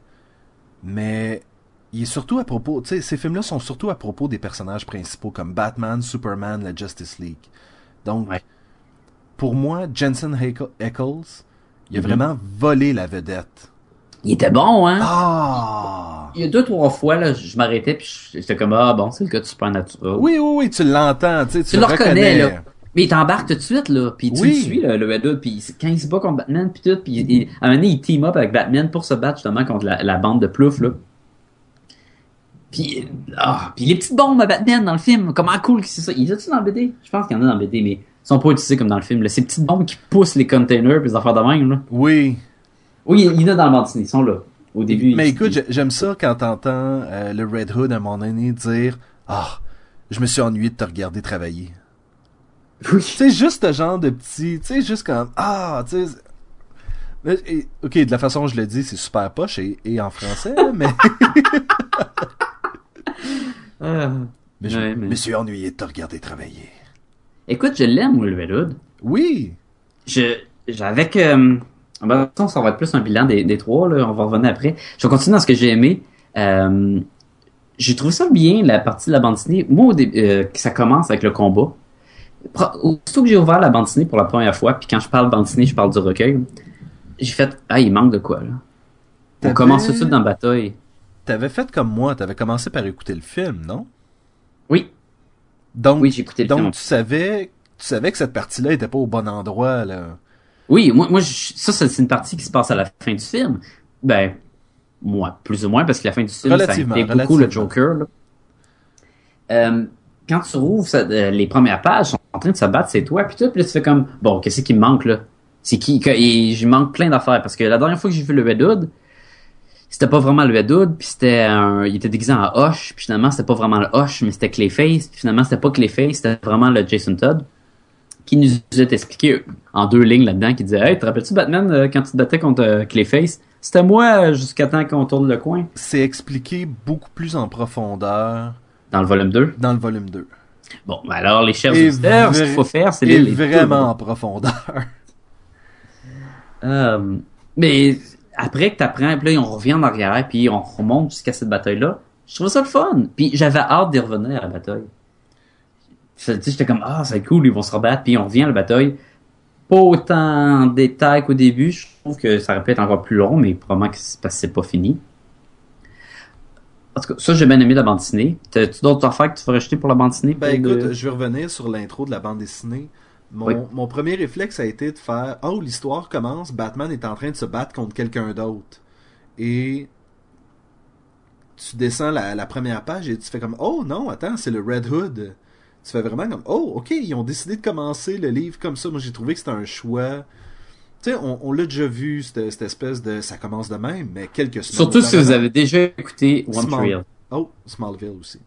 mais il est surtout à propos, tu sais, ces films-là sont surtout à propos des personnages principaux comme Batman, Superman, la Justice League. Donc, Ouais. pour moi, Jensen Ackles, il a Mhm. vraiment volé la vedette. Il était bon, hein? Ah! Il y a deux, trois fois, là, je m'arrêtais puis j'étais comme, ah bon, c'est le gars de Supernatural. Oui, oui, oui, tu l'entends, tu sais, tu, Tu le le reconnais, reconnais. là. Mais il t'embarque tout de suite, là. Puis tu Oui. le suis, là, le Red. Puis quand il se bat contre Batman, puis tout. Puis à un moment donné, il team up avec Batman pour se battre justement contre la, la bande de plouf, là. Puis, ah, puis les petites bombes à Batman dans le film, comment cool que c'est ça. Il y a-tu dans le BD? Je pense qu'il y en a dans le BD, mais ils sont pas utilisés comme dans le film. Là. Ces petites bombes qui poussent les containers puis les affaires de même, là. Oui. Oui, il y en a dans le bande ils sont là. Au début. Mais écoute, j'ai- j'aime ça quand t'entends euh, le Red Hood à moment donné dire Ah, je me suis ennuyé de te regarder travailler. Oui. Tu sais, juste ce genre de petit. Tu sais, juste comme Ah, tu sais. Ok, de la façon dont je le dis, c'est super poche et, et en français, mais, Mais je Ouais, mais- me suis ennuyé de te regarder travailler. Écoute, je l'aime, moi, le Red Hood. Oui, je, avec, euh, ben, ça, ça va être plus un bilan des, des trois, là, on va revenir après. Je vais continuer dans ce que j'ai aimé. Euh, j'ai trouvé ça bien, la partie de la bande dessinée. Moi, au début, euh, ça commence avec le combat. Aussitôt que j'ai ouvert la bande dessinée pour la première fois, puis quand je parle bande dessinée, je parle du recueil, j'ai fait, ah, il manque de quoi, là. On commence tout de suite dans la bataille. T'avais fait comme moi, t'avais commencé par écouter le film, non? Oui, Donc, oui, le donc film. tu savais, tu savais que cette partie-là était pas au bon endroit, là. Oui, moi, moi je- ça, c'est une partie qui se passe à la fin du film. Ben, moi, plus ou moins, parce que la fin du film, ça implique beaucoup le. Joker. là. Euh, quand tu rouvres ça- euh, les premières pages, sont en train de se battre, c'est toi, puis tout, puis là, tu fais comme, bon, qu'est-ce qui me manque, là? C'est qui? que- Et je manque plein d'affaires, parce que la dernière fois que j'ai vu le Red Hood, c'était pas vraiment le Hood, puis c'était un, il était déguisé en Hoche, puis finalement, c'était pas vraiment le Hoche, mais c'était Clayface, puis finalement, c'était pas Clayface, c'était vraiment le Jason Todd qui nous a expliqué en deux lignes là-dedans, qui disait Hey, te rappelles-tu Batman euh, quand tu te battais contre euh, Clayface? C'était moi euh, jusqu'à temps qu'on tourne le coin. C'est expliqué beaucoup plus en profondeur Dans le volume 2. dans le volume 2. Bon, ben alors, les chers auditeurs, ce qu'il faut faire, c'est les. les- vraiment en profondeur. Euh, mais après que t'apprends, puis là, on revient en arrière, puis on remonte jusqu'à cette bataille-là. Je trouvais ça le fun. Puis j'avais hâte d'y revenir à la bataille. J'étais comme, ah, c'est cool, ils vont se rebattre, puis on revient à la bataille. Pas autant en détail qu'au début. Je trouve que ça aurait pu être encore plus long, mais probablement que c'est pas fini. En tout cas, ça, j'ai bien aimé la bande dessinée. T'as-tu d'autres affaires que tu ferais jeter pour la bande dessinée? Ben de- écoute, je vais revenir sur l'intro de la bande dessinée. Mon, Oui. mon premier réflexe a été de faire Oh, l'histoire commence, Batman est en train de se battre contre quelqu'un d'autre. Et tu descends la, la première page et tu fais comme Oh non, attends, c'est le Red Hood. Tu fais vraiment comme Oh, ok, ils ont décidé de commencer le livre comme ça. Moi j'ai trouvé que c'était un choix. Tu sais, on, on l'a déjà vu, cette, cette espèce de ça commence de même, mais quelques semaines. Surtout si vous avez déjà écouté One Small-. Oh, Smallville aussi.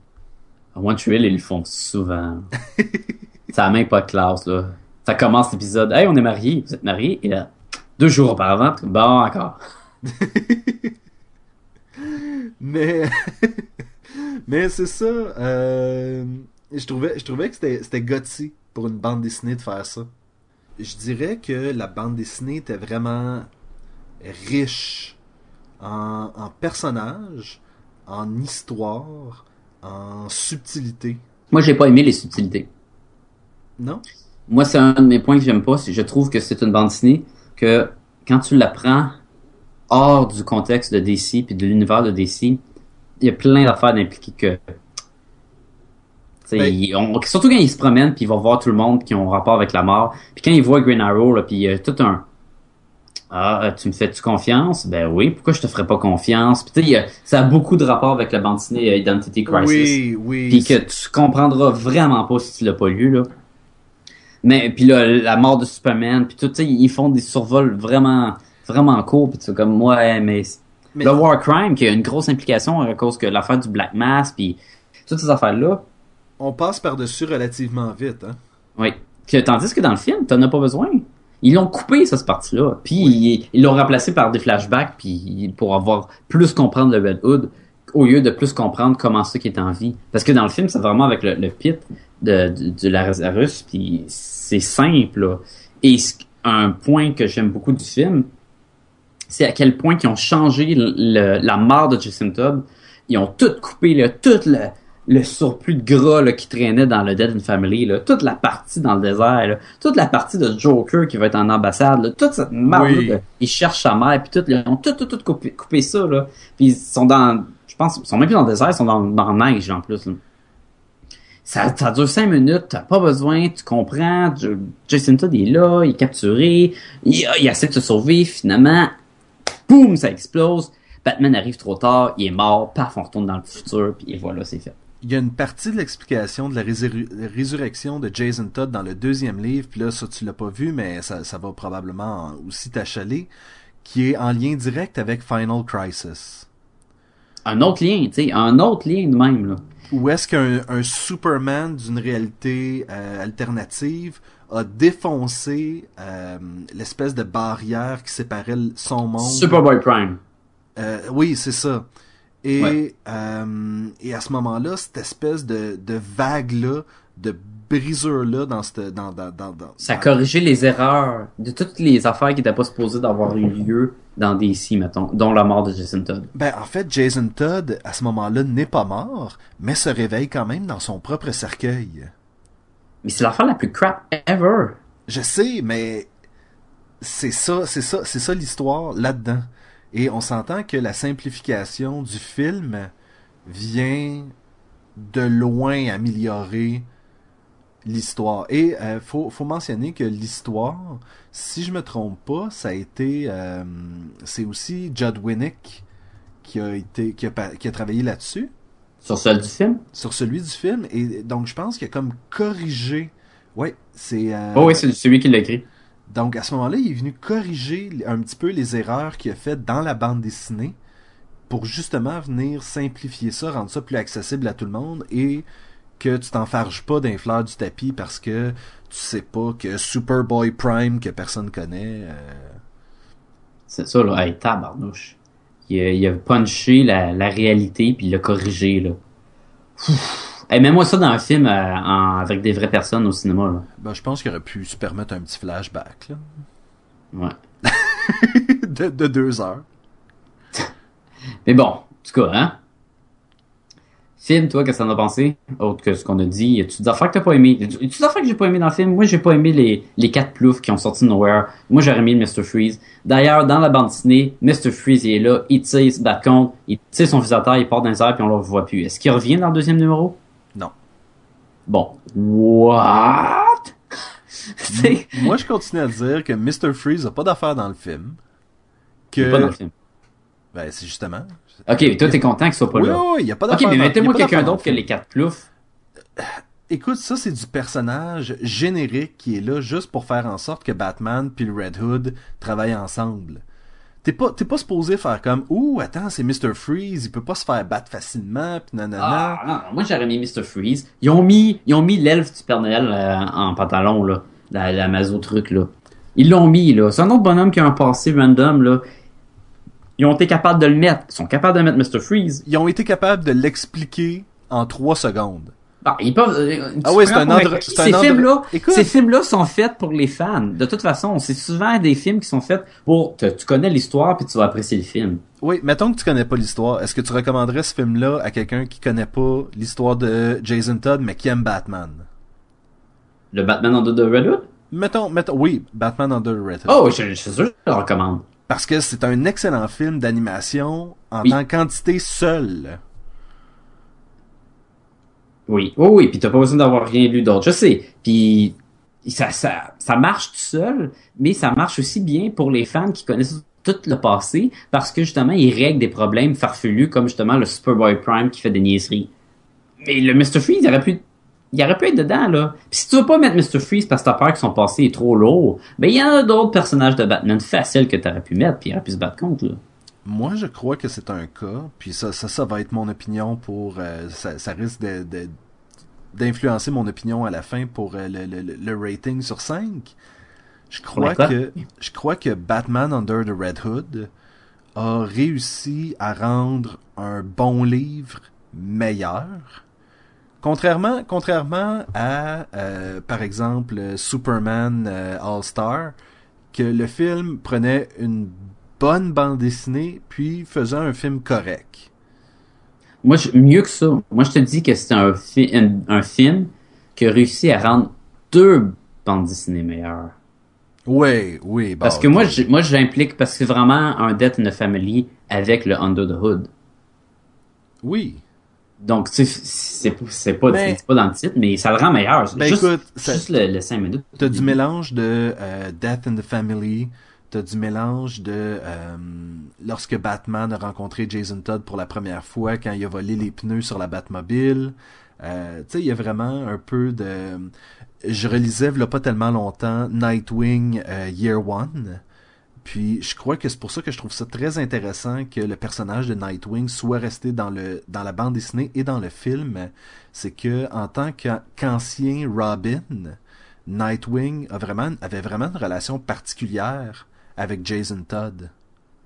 One Tree Hill, ils le font souvent. ça a même pas de classe, là. Ça commence l'épisode. Hey, on est mariés. Vous êtes mariés? Et là, deux jours auparavant, bon, encore. Mais mais c'est ça. euh, Je trouvais je trouvais que c'était c'était gutsy pour une bande dessinée de faire ça. je dirais que la bande dessinée était vraiment riche en, en personnages, en histoire, en subtilité. Moi, j'ai pas aimé les subtilités. Non? Moi, c'est un de mes points que j'aime pas. Je trouve que c'est une bande dessinée que quand tu la prends hors du contexte de DC puis de l'univers de DC, il y a plein d'affaires d'impliquer que. Ben- surtout quand il se promène puis il va voir tout le monde qui ont rapport avec la mort. Puis quand il voit Green Arrow là, puis il y a tout un ah, tu me fais-tu confiance? Ben oui, pourquoi je te ferais pas confiance? Puis tu sais, ça a beaucoup de rapport avec la bande dessinée euh, Identity Crisis Oui, oui. puis que tu comprendras vraiment pas si tu l'as pas lu là. Mais puis là la mort de Superman puis tout tu sais ils font des survols vraiment vraiment courts puis comme ouais mais, Mais- le War Crime qui a une grosse implication à cause que l'affaire du Black Mass puis toutes ces affaires là. On passe par-dessus relativement vite, hein? Oui. Que- tandis que dans le film, t'en as pas besoin. Ils l'ont coupé, ça, cette partie-là. Puis ils- ils l'ont remplacé par des flashbacks puis pour avoir plus comprendre le Red Hood au lieu de plus comprendre comment ça qui est en vie. Parce que dans le film, c'est vraiment avec le, le pit de, de, de Lazarus, puis c'est simple. là. Et un point que j'aime beaucoup du film, c'est à quel point ils ont changé le- le- la mort de Jason Todd. Ils ont tout coupé, là, tout le, le surplus de gras là, qui traînait dans le Dead and Family, là, toute la partie dans le désert, là, toute la partie de Joker qui va être en ambassade, là, toute cette marde Oui. là, de- ils cherchent sa mère, puis tout, ils ont tout, tout, tout coupé, coupé ça, là. Puis ils sont dans, je pense, ils sont même plus dans le désert, ils sont dans, dans la neige, en plus, là. Ça, ça dure cinq minutes, t'as pas besoin, tu comprends, Jason Todd est là, il est capturé, il, il essaie de se sauver, finalement, boum, ça explose, Batman arrive trop tard, il est mort, paf, on retourne dans le futur, puis voilà, c'est fait. Il y a une partie de l'explication de la résur- résurrection de Jason Todd dans le deuxième livre, puis là, ça, tu l'as pas vu, mais ça, ça va probablement aussi t'achaler, qui est en lien direct avec Final Crisis. Un autre lien, tu sais, un autre lien de même, là. Où est-ce qu'un un Superman d'une réalité euh, alternative a défoncé euh, l'espèce de barrière qui séparait son monde? Superboy Prime. Euh, oui, c'est ça. Et, Ouais. et à ce moment-là, cette espèce de, de vague-là, de brisure-là dans cette... Dans, dans, dans, dans- Ça corrigé les erreurs de toutes les affaires qui n'étaient pas supposées d'avoir eu lieu dans DC, mettons, dont la mort de Jason Todd. Ben, en fait, Jason Todd, à ce moment-là, n'est pas mort, mais se réveille quand même dans son propre cercueil. Mais c'est l'affaire la plus crap ever. Je sais, mais c'est ça, c'est ça, c'est ça l'histoire là-dedans. Et on s'entend que la simplification du film vient de loin améliorer l'histoire. Et euh, faut, faut mentionner que l'histoire, si je me trompe pas, ça a été, euh, c'est aussi Judd Winnick qui a été, qui a, qui a travaillé là-dessus Sur celle du film? sur celui du film. Et donc je pense qu'il a comme corrigé. Ouais, c'est. euh, Oh oui, c'est celui qui l'a écrit. donc à ce moment-là, il est venu corriger un petit peu les erreurs qu'il a faites dans la bande dessinée pour justement venir simplifier ça, rendre ça plus accessible à tout le monde et que tu t'enfarges pas d'un fleur du tapis parce que tu sais pas que Superboy Prime que personne connaît. euh, C'est ça, là. Hey, tabarnouche. Il a, il a punché la, la réalité, puis il l'a corrigé, là. Hey, mets-moi ça dans un film euh, en- avec des vraies personnes au cinéma, là. ben, je pense qu'il aurait pu se permettre un petit flashback là, Ouais. de, de deux heures. Mais bon, en tout cas, hein? Film, toi, qu'est-ce que t'en as pensé? Autre que ce qu'on a dit. Y a-tu des affaires que t'as pas aimé? Y a-tu des affaires que j'ai pas aimé dans le film? Moi, j'ai pas aimé les, les quatre ploufs qui ont sorti de Nowhere. Moi, j'aurais aimé le Mr. Freeze. D'ailleurs, dans la bande dessinée, Mr. Freeze, il est là, il tire, il se bat contre, il tire son fusil il part dans les airs, puis on le revoit plus. Est-ce qu'il revient dans le deuxième numéro? Non. Bon. What? Moi, je continue à dire que Mr. Freeze a pas d'affaire dans le film. Il est Que pas dans le film. Ben c'est justement. Ok, toi, t'es content qu'il soit pas Oui, là. oui, il y a pas Ok, d'affaire. mais dans- mettez-moi quelqu'un d'autre que le les quatre ploufs. Écoute, ça c'est du personnage générique qui est là juste pour faire en sorte que Batman puis le Red Hood travaillent ensemble. T'es pas, t'es pas supposé faire comme Ouh, attends, c'est Mr. Freeze, il peut pas se faire battre facilement, pis nanana. Ah, non, non, moi j'aurais mis Mr. Freeze. Ils ont mis, ils ont mis l'elfe du Père Noël euh, en pantalon, là. La, la mazo truc, là. Ils l'ont mis, là. C'est un autre bonhomme qui a un passé random, là. Ils ont été capables de le mettre. Ils sont capables de mettre Mr. Freeze. Ils ont été capables de l'expliquer en trois secondes. Ah, ils peuvent, euh, tu Ah oui, c'est un pour endro- acquis. c'est un Ces films-là, ces films-là sont faits pour les fans. De toute façon, c'est souvent des films qui sont faits pour, te- tu connais l'histoire puis tu vas apprécier le film. Oui, mettons que tu connais pas l'histoire. Est-ce que tu recommanderais ce film-là à quelqu'un qui connaît pas l'histoire de Jason Todd, mais qui aime Batman? Le Batman Under the Red Hood? Mettons, mettons, oui, Batman Under the Red Hood. Oh, je, je suis sûr que je le recommande. Parce que c'est un excellent film d'animation en Oui. tant qu'entité seule. Oui, oui, oui, puis t'as pas besoin d'avoir rien lu d'autre. Je sais. Puis ça, ça, ça marche tout seul, mais ça marche aussi bien pour les fans qui connaissent tout le passé, parce que justement, ils règlent des problèmes farfelus, comme justement le Superboy Prime qui fait des niaiseries. Mais le Mr. Freeze, il aurait pu, il aurait pu être dedans, là. Puis si tu veux pas mettre Mr. Freeze parce que t'as peur que son passé est trop lourd, ben il y en a d'autres personnages de Batman faciles que t'aurais pu mettre, puis il aurait pu se battre contre, là. Moi, je crois que c'est un cas, puis ça, ça, ça va être mon opinion pour... euh, ça, ça risque d'influencer mon opinion à la fin pour euh, le, le, le- rating sur 5. Je crois que je crois que Batman Under the Red Hood a réussi à rendre un bon livre meilleur. Contrairement, contrairement à, euh, par exemple, Superman euh, All-Star, que le film prenait une bonne bande dessinée, puis faisait un film correct. Moi, je- mieux que ça. Moi, je te dis que c'est un, fi- un, un film qui a réussi à rendre deux bandes dessinées meilleures. Oui, oui. bon, Parce que moi, je- moi, j'implique parce que c'est vraiment un Death in the Family avec le Under the Hood. Oui. Donc, tu sais, c'est c'est pas, c'est pas dans le titre, mais ça le rend meilleur. Ben juste, écoute, juste le, le 5 minutes. T'as du mélange de euh, Death in the Family, t'as du mélange de euh, lorsque Batman a rencontré Jason Todd pour la première fois quand il a volé les pneus sur la Batmobile. Euh, tu sais, il y a vraiment un peu de... Je relisais, il pas tellement longtemps, Nightwing euh, Year One. Puis je crois que c'est pour ça que je trouve ça très intéressant que le personnage de Nightwing soit resté dans le dans la bande dessinée et dans le film. C'est que en tant qu'an- qu'ancien Robin, Nightwing a vraiment avait vraiment une relation particulière avec Jason Todd.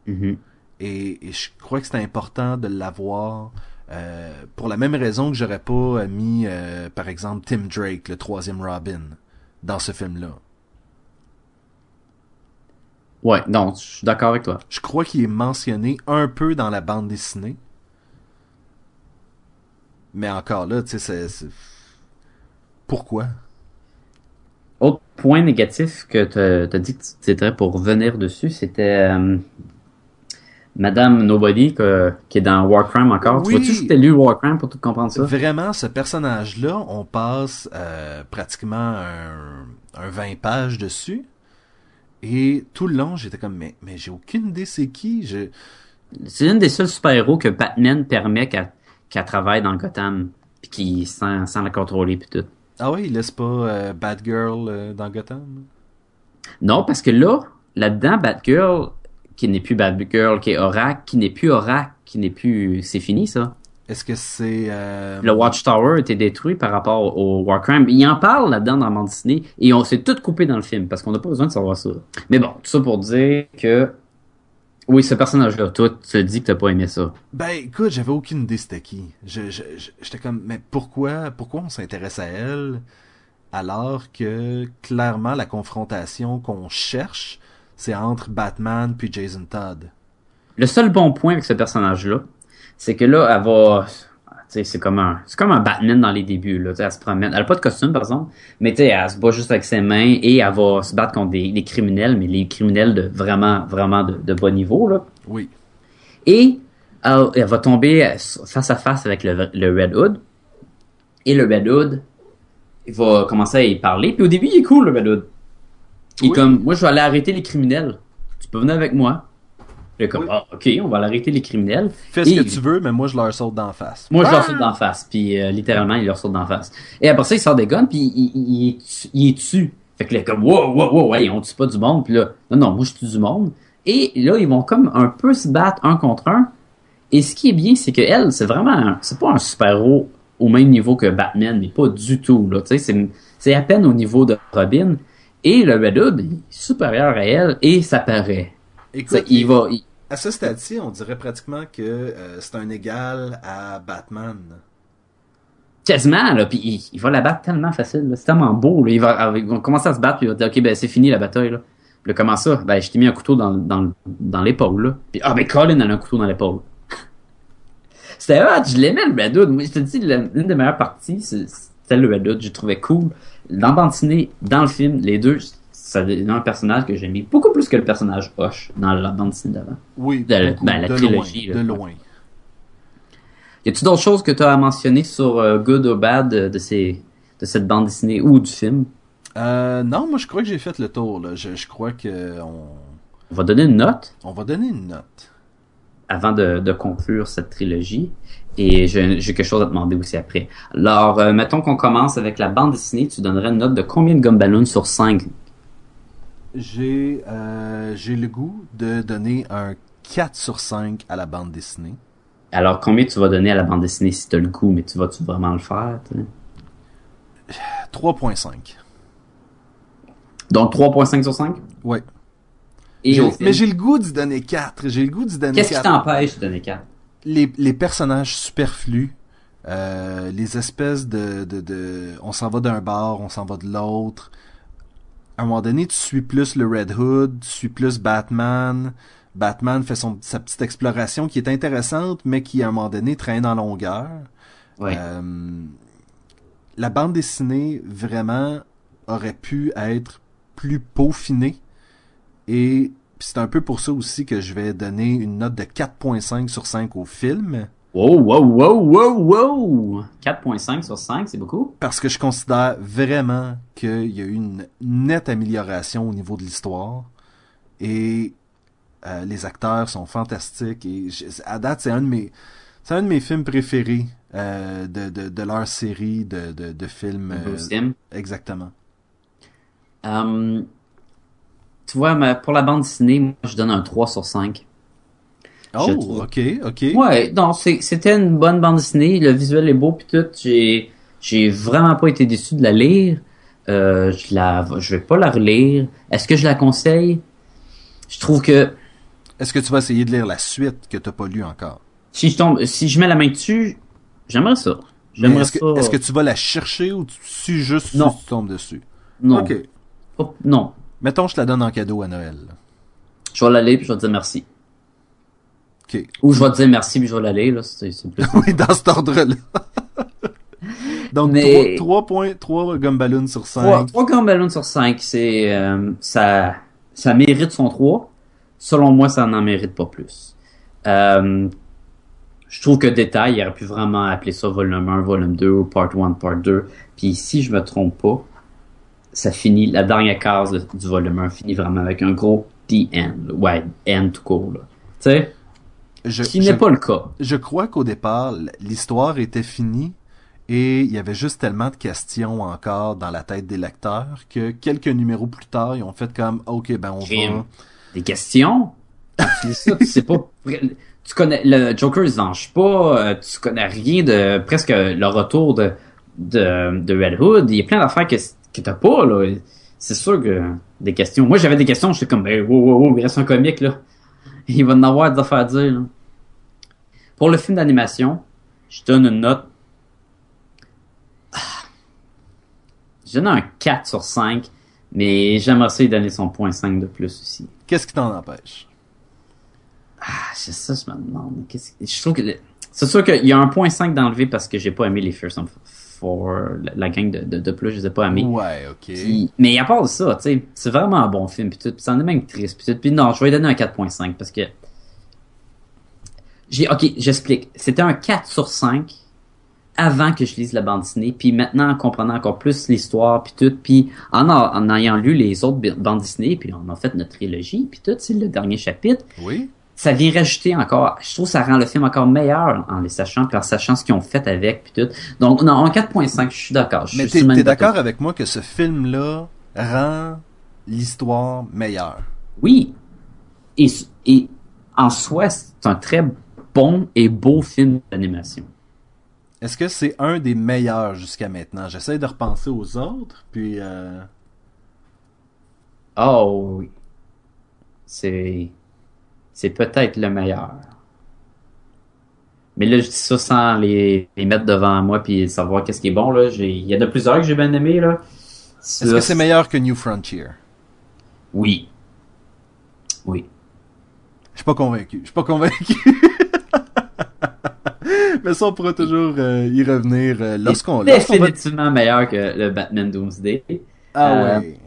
Mhm. Et, et je crois que c'est important de l'avoir euh, pour la même raison que j'aurais pas mis, euh, par exemple, Tim Drake, le troisième Robin, dans ce film-là. Ouais, non, je suis d'accord avec toi. Je crois qu'il est mentionné un peu dans la bande dessinée. Mais encore là, tu sais, c'est... c'est- Pourquoi? Autre point négatif que tu as dit que tu étais pour revenir dessus, c'était euh, Madame Nobody que- qui est dans Warcrime encore. Oui. Tu vois-tu que t'as lu Warcrime pour tout comprendre ça? Vraiment, ce personnage-là, on passe euh, pratiquement un, un 20 pages dessus. Et tout le long, j'étais comme, mais, mais j'ai aucune idée c'est qui. Je... C'est une des seuls super-héros que Batman permet qu'elle qu'elle travaille dans Gotham, puis qui sans, sans la contrôler puis tout. Ah oui, il laisse pas euh, Batgirl euh, dans Gotham? Non, parce que là, là-dedans, Batgirl, qui n'est plus Batgirl, qui est Oracle, qui n'est plus Oracle, qui n'est plus... C'est fini, ça. Est-ce que c'est... euh, Le Watchtower a été détruit par rapport au Warcrime. Il en parle là-dedans dans bande dessinée, et on s'est tout coupé dans le film, parce qu'on n'a pas besoin de savoir ça. Mais bon, tout ça pour dire que... Oui, ce personnage-là, toi, tu te dis que t'as pas aimé ça. Ben écoute, j'avais aucune idée c'était qui. Je, je, je- j'étais comme, mais pourquoi, pourquoi on s'intéresse à elle alors que clairement la confrontation qu'on cherche, c'est entre Batman puis Jason Todd? Le seul bon point avec ce personnage-là, c'est que là, elle va... Tu sais, c'est comme un, c'est comme un Batman dans les débuts, là. Elle se promène. Elle a pas de costume, par exemple. Mais tu sais, elle se bat juste avec ses mains et elle va se battre contre des, des criminels, mais les criminels de vraiment, vraiment de, de bas niveau, là. Oui. Et elle, elle va tomber face à face avec le, le Red Hood. Et le Red Hood, il va commencer à y parler. Puis au début, il est cool, le Red Hood. Il est Oui. comme, moi, je vais aller arrêter les criminels. Tu peux venir avec moi. Il est comme, Oui. ah, ok, on va aller arrêter les criminels. Fais ce Et- que tu veux, mais moi je leur saute d'en face. Moi, je Ah! leur saute d'en face. Puis euh, littéralement, il leur saute d'en face. Et après ça, il sort des guns, puis il, il, il, est tu- il est dessus. Fait que là, comme, wow, wow, wow, ouais, on tue pas du monde. Puis là, non, non, moi, je tue du monde. Et là, ils vont comme un peu se battre un contre un. Et ce qui est bien, c'est que elle, c'est vraiment, un- c'est pas un super-héros au même niveau que Batman, mais pas du tout, là. Tu sais, c'est, c'est à peine au niveau de Robin. Et le Red Hood, il est supérieur à elle, et ça paraît. Écoute, il va, il- à ce stade-ci, on dirait pratiquement que euh, c'est un égal à Batman. quasiment, là, puis il, va la battre tellement facile, c'est tellement beau, là. Il, va, il va commencer à se battre, puis il va dire, ok, ben c'est fini la bataille, là. Puis comment ça? Ben, je t'ai mis un couteau dans, dans, l'épaule, là. Puis, ah, ben Colin a un couteau dans l'épaule. C'était hot, je l'aimais le Red Hood. Moi, je te dis, l'une des meilleures parties, c'était le Red Hood. Je trouvais cool. Dans dessinée, dans le film, les deux, ça donne un personnage que j'aimais beaucoup plus que le personnage Hoche dans la bande dessinée d'avant. Oui, De- beaucoup, ben, la de trilogie, loin, là. de loin. Y a-tu d'autres choses que tu as à mentionner sur euh, Good or Bad de, de ces, de cette bande dessinée ou du film? Euh, non, moi je crois que j'ai fait le tour. Là. Je, je crois que on, On va donner une note on va donner une note. avant de, de conclure cette trilogie. Et j'ai j'ai quelque chose à te demander aussi après. Alors, euh, mettons qu'on commence avec la bande dessinée. Tu donnerais une note de combien de Gumballoon sur 5? J'ai euh, j'ai le goût de donner un 4 sur 5 à la bande dessinée. Alors, combien tu vas donner à la bande dessinée si tu as le coup, mais tu vas-tu vraiment le faire? tu sais? 3.5. Donc, 3.5 sur 5? Ouais. Et J'ai- au film, mais j'ai le goût d'y donner 4. J'ai le goût d'y donner qu'est-ce qui 4. t'empêche de donner 4? les, les personnages superflus, euh, les espèces de, de, de on s'en va d'un bar, on s'en va de l'autre. À un moment donné, tu suis plus le Red Hood, tu suis plus Batman. Batman fait son, sa petite exploration qui est intéressante, mais qui à un moment donné traîne en longueur. Ouais. Euh, la bande dessinée vraiment aurait pu être plus peaufinée et c'est un peu pour ça aussi que je vais donner une note de 4.5 sur 5 au film Wow, wow, wow, wow, wow! 4.5 sur 5, c'est beaucoup? parce que je considère vraiment qu'il y a eu une nette amélioration au niveau de l'histoire et euh, les acteurs sont fantastiques et je- à date c'est un de mes c'est un de mes films préférés euh, de, de, de leur série de, de, de films euh, exactement tu vois, pour la bande dessinée, moi, je donne un 3 sur 5. Oh ok ok Ouais, non, c'était une bonne bande dessinée. Le visuel est beau, puis tout. J'ai, j'ai vraiment pas été déçu de la lire. Euh, je la, je vais pas la relire. Est-ce que je la conseille? Je trouve que est-ce que tu vas essayer de lire la suite que t'as pas lu encore? Si je tombe, si je mets la main dessus, j'aimerais ça. J'aimerais Est-ce ça. que, est-ce que tu vas la chercher ou tu suis juste Non. tu tombes dessus? Non. Ok. Pas- Non. Mettons, je te la donne en cadeau à Noël. Je vais la lire, puis je vais te dire merci. Ou je vais te dire merci, puis je vais la lire, là. C'est, plus. oui, dans cet ordre-là. Donc, Mais- 3.3 Gumballoon sur 5. 3, 3 grands ballons sur 5, c'est, euh, ça, ça mérite son 3. Selon moi, ça n'en mérite pas plus. Euh, je trouve que détail, il aurait pu vraiment appeler ça volume 1, volume 2 ou part 1, part 2. Puis si je me trompe pas, ça finit, la dernière case du volume 1 finit vraiment avec un gros The End. Ouais, End tout court, là. Tu sais, Je, qui n'est pas le cas. je crois qu'au départ, l'histoire était finie et il y avait juste tellement de questions encore dans la tête des lecteurs que quelques numéros plus tard, ils ont fait comme, ok, ben on Crime. va... Des questions? C'est ça, tu sais pas. Tu connais le Joker, il se pas. euh, Tu connais rien de presque le retour de de, de Red Hood. Il y a plein d'affaires que que t'as pas là. C'est sûr que des questions. Moi, j'avais des questions. J'étais comme, ben, wow, wow, wow, il reste un comique là. Il va en avoir des affaires à dire. là. Pour le film d'animation, je donne une note. Ah. Je donne un 4 sur 5, mais j'aimerais ça lui donner son point 5 de plus aussi. Qu'est-ce qui t'en empêche? Ah, c'est ça, je me demande. Que- Je trouve que c'est sûr qu'il y a un point 5 d'enlever parce que j'ai pas aimé les Fearsome Four, la, la gang de, de, de plus, je les ai pas aimés. Ouais, ok. Puis- mais à part de ça, tu sais, c'est vraiment un bon film puis tout, puis ça en est même triste puis tout. Puis non, je vais lui donner un 4.5 parce que j'ai OK, j'explique. C'était un 4 sur 5 avant que je lise la bande dessinée, puis maintenant en comprenant encore plus l'histoire puis tout, puis en, en ayant lu les autres bandes dessinées, puis on a fait notre trilogie, puis tout, c'est le dernier chapitre Oui? Ça vient rajouter encore, je trouve que ça rend le film encore meilleur en les sachant, puis en sachant ce qu'ils ont fait avec, puis tout. Donc, non, en 4.5, je suis d'accord. Mais t'es t'es d'accord avec moi que ce film-là rend l'histoire meilleure? Oui. Et, et en soi, c'est un très bon et beau film d'animation. Est-ce que c'est un des meilleurs jusqu'à maintenant? J'essaie de repenser aux autres, puis... Euh... Oh, oui. C'est, c'est peut-être le meilleur. Mais là, je dis ça sans les, les mettre devant moi puis savoir qu'est-ce qui est bon. Là. J'ai- Il y en a plusieurs que j'ai bien aimé. Là. Est-ce que c'est meilleur que New Frontier? Oui. Oui. Je suis pas convaincu. Je suis pas convaincu. Mais ça, on pourra toujours euh, y revenir euh, lorsqu'on va... Définitivement meilleur que le Batman Doomsday. Ah Euh, ouais.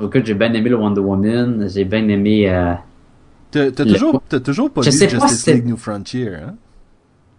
Au cas, j'ai bien aimé le Wonder Woman. J'ai bien aimé... Euh... T'as toujours, toujours pas Je lu sais Justice League New Frontier, hein?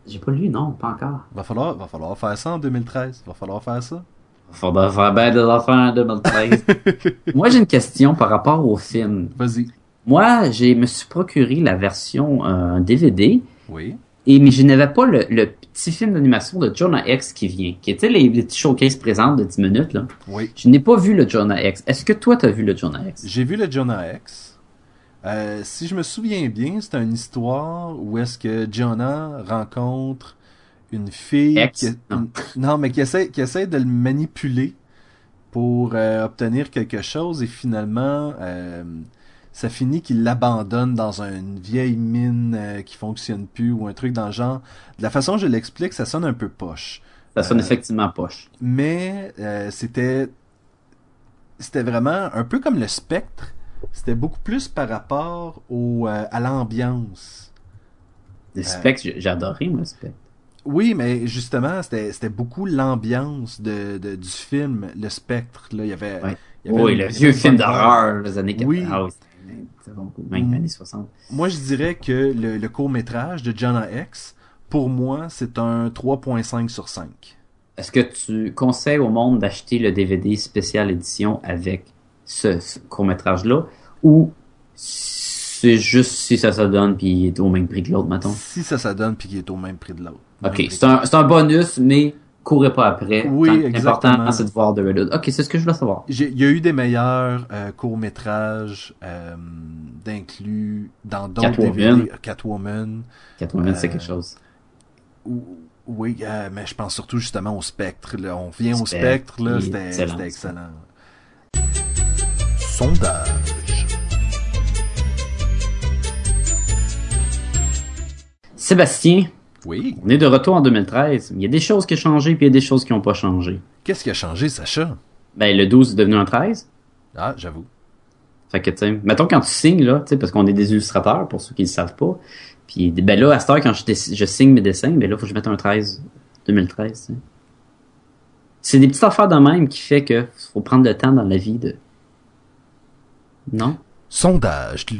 J'ai pas lu, non, pas encore. Va falloir, va falloir faire ça en 2013. Va falloir faire ça. Faudra faire bien des affaires en 2013. Moi, j'ai une question par rapport au film. Vas-y. Moi, j'ai me suis procuré la version euh, DVD, Oui. et mais je n'avais pas le, le petit film d'animation de Jonah X qui vient, qui était les, les petits showcases présents de 10 minutes. Là. Oui. Je n'ai pas vu le Jonah X. Est-ce que toi, t'as vu le Jonah X? J'ai vu le Jonah X. Euh, si je me souviens bien, c'est une histoire où est-ce que Jonah rencontre une fille Ex? qui, Non. une- non, mais qui essaie, qui essaie de le manipuler pour euh, obtenir quelque chose et finalement euh, ça finit qu'il l'abandonne dans une vieille mine qui fonctionne plus ou un truc dans le genre. De la façon dont je l'explique, ça sonne un peu poche. Ça sonne effectivement poche. mais c'était c'était vraiment un peu comme le spectre c'était beaucoup plus par rapport au euh, à l'ambiance Le spectre, j'ai j'ai adoré, moi, le spectre. oui mais justement c'était beaucoup l'ambiance de, de- du film le spectre là il y avait, Ouais. il y avait Oui, le vieux film d'horreur des années 80. Oui. Ah. Même Mm. années 60. moi je dirais que le, le court métrage de Jonah X pour moi c'est un 3.5 sur 5 Est-ce que tu conseilles au monde d'acheter le DVD spécial édition avec ce, ce court-métrage-là ou c'est juste si ça se donne puis il est au même prix que l'autre, mettons? si ça ça donne puis qu'il est au même prix de l'autre Ok, c'est un, un bonus, mais courez pas après. Oui. L'important, c'est de voir The Red Hood. Ok, c'est ce que je voulais savoir. Il y a eu des meilleurs euh, courts-métrages euh, d'inclus dans d'autres Catwoman. DVD. Catwoman. Catwoman, c'est Euh, quelque chose. Ou- Oui, mais je pense surtout justement au Spectre. là. On vient au Spectre, là, c'était ça. excellent. Sondage. Sébastien, Oui. on est de retour en 2013. Il y a des choses qui ont changé puis il y a des choses qui n'ont pas changé. Qu'est-ce qui a changé, Sacha? Ben, le 12 est devenu un 13. Ah, j'avoue. Fait que, tu sais, mettons quand tu signes, là, tu sais, parce qu'on est des illustrateurs, pour ceux qui ne le savent pas. Puis, ben là, à cette heure, quand je, signe mes dessins, ben là, faut que je mette un 13, 2013, tu sais. C'est des petites affaires de même qui fait que faut prendre le temps dans la vie de... Non? Sondage.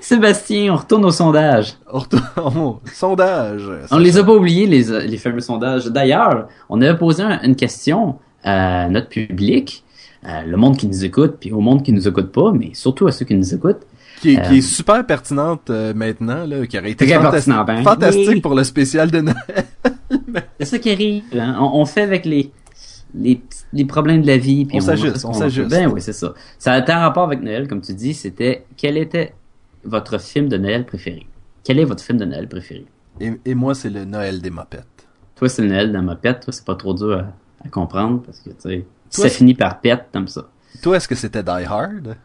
Sébastien, on retourne au sondage. On retourne- oh, sondage. On les a pas oubliés, les, les fameux sondages. D'ailleurs, on avait posé un- une question à notre public, le monde qui nous écoute, puis au monde qui nous écoute pas, mais surtout à ceux qui nous écoutent. Qui est, qui Euh, est super pertinente euh, maintenant, là, qui aurait été pertinent, ben. fantastique Oui. pour le spécial de Noël. C'est ça qui arrive. hein. On, on fait avec les, les, problèmes de la vie. Puis On s'ajuste, on s'ajuste. Ben oui, c'est ça. Ça a été en rapport avec Noël, comme tu dis. C'était quel était votre film de Noël préféré? Quel est votre film de Noël préféré? Et, et moi, c'est le Noël des mopettes. Toi, c'est le Noël ma pète. Toi, c'est pas trop dur à, à comprendre parce que, tu sais, ça finit par pète, comme ça. Toi, est-ce que c'était Die Hard?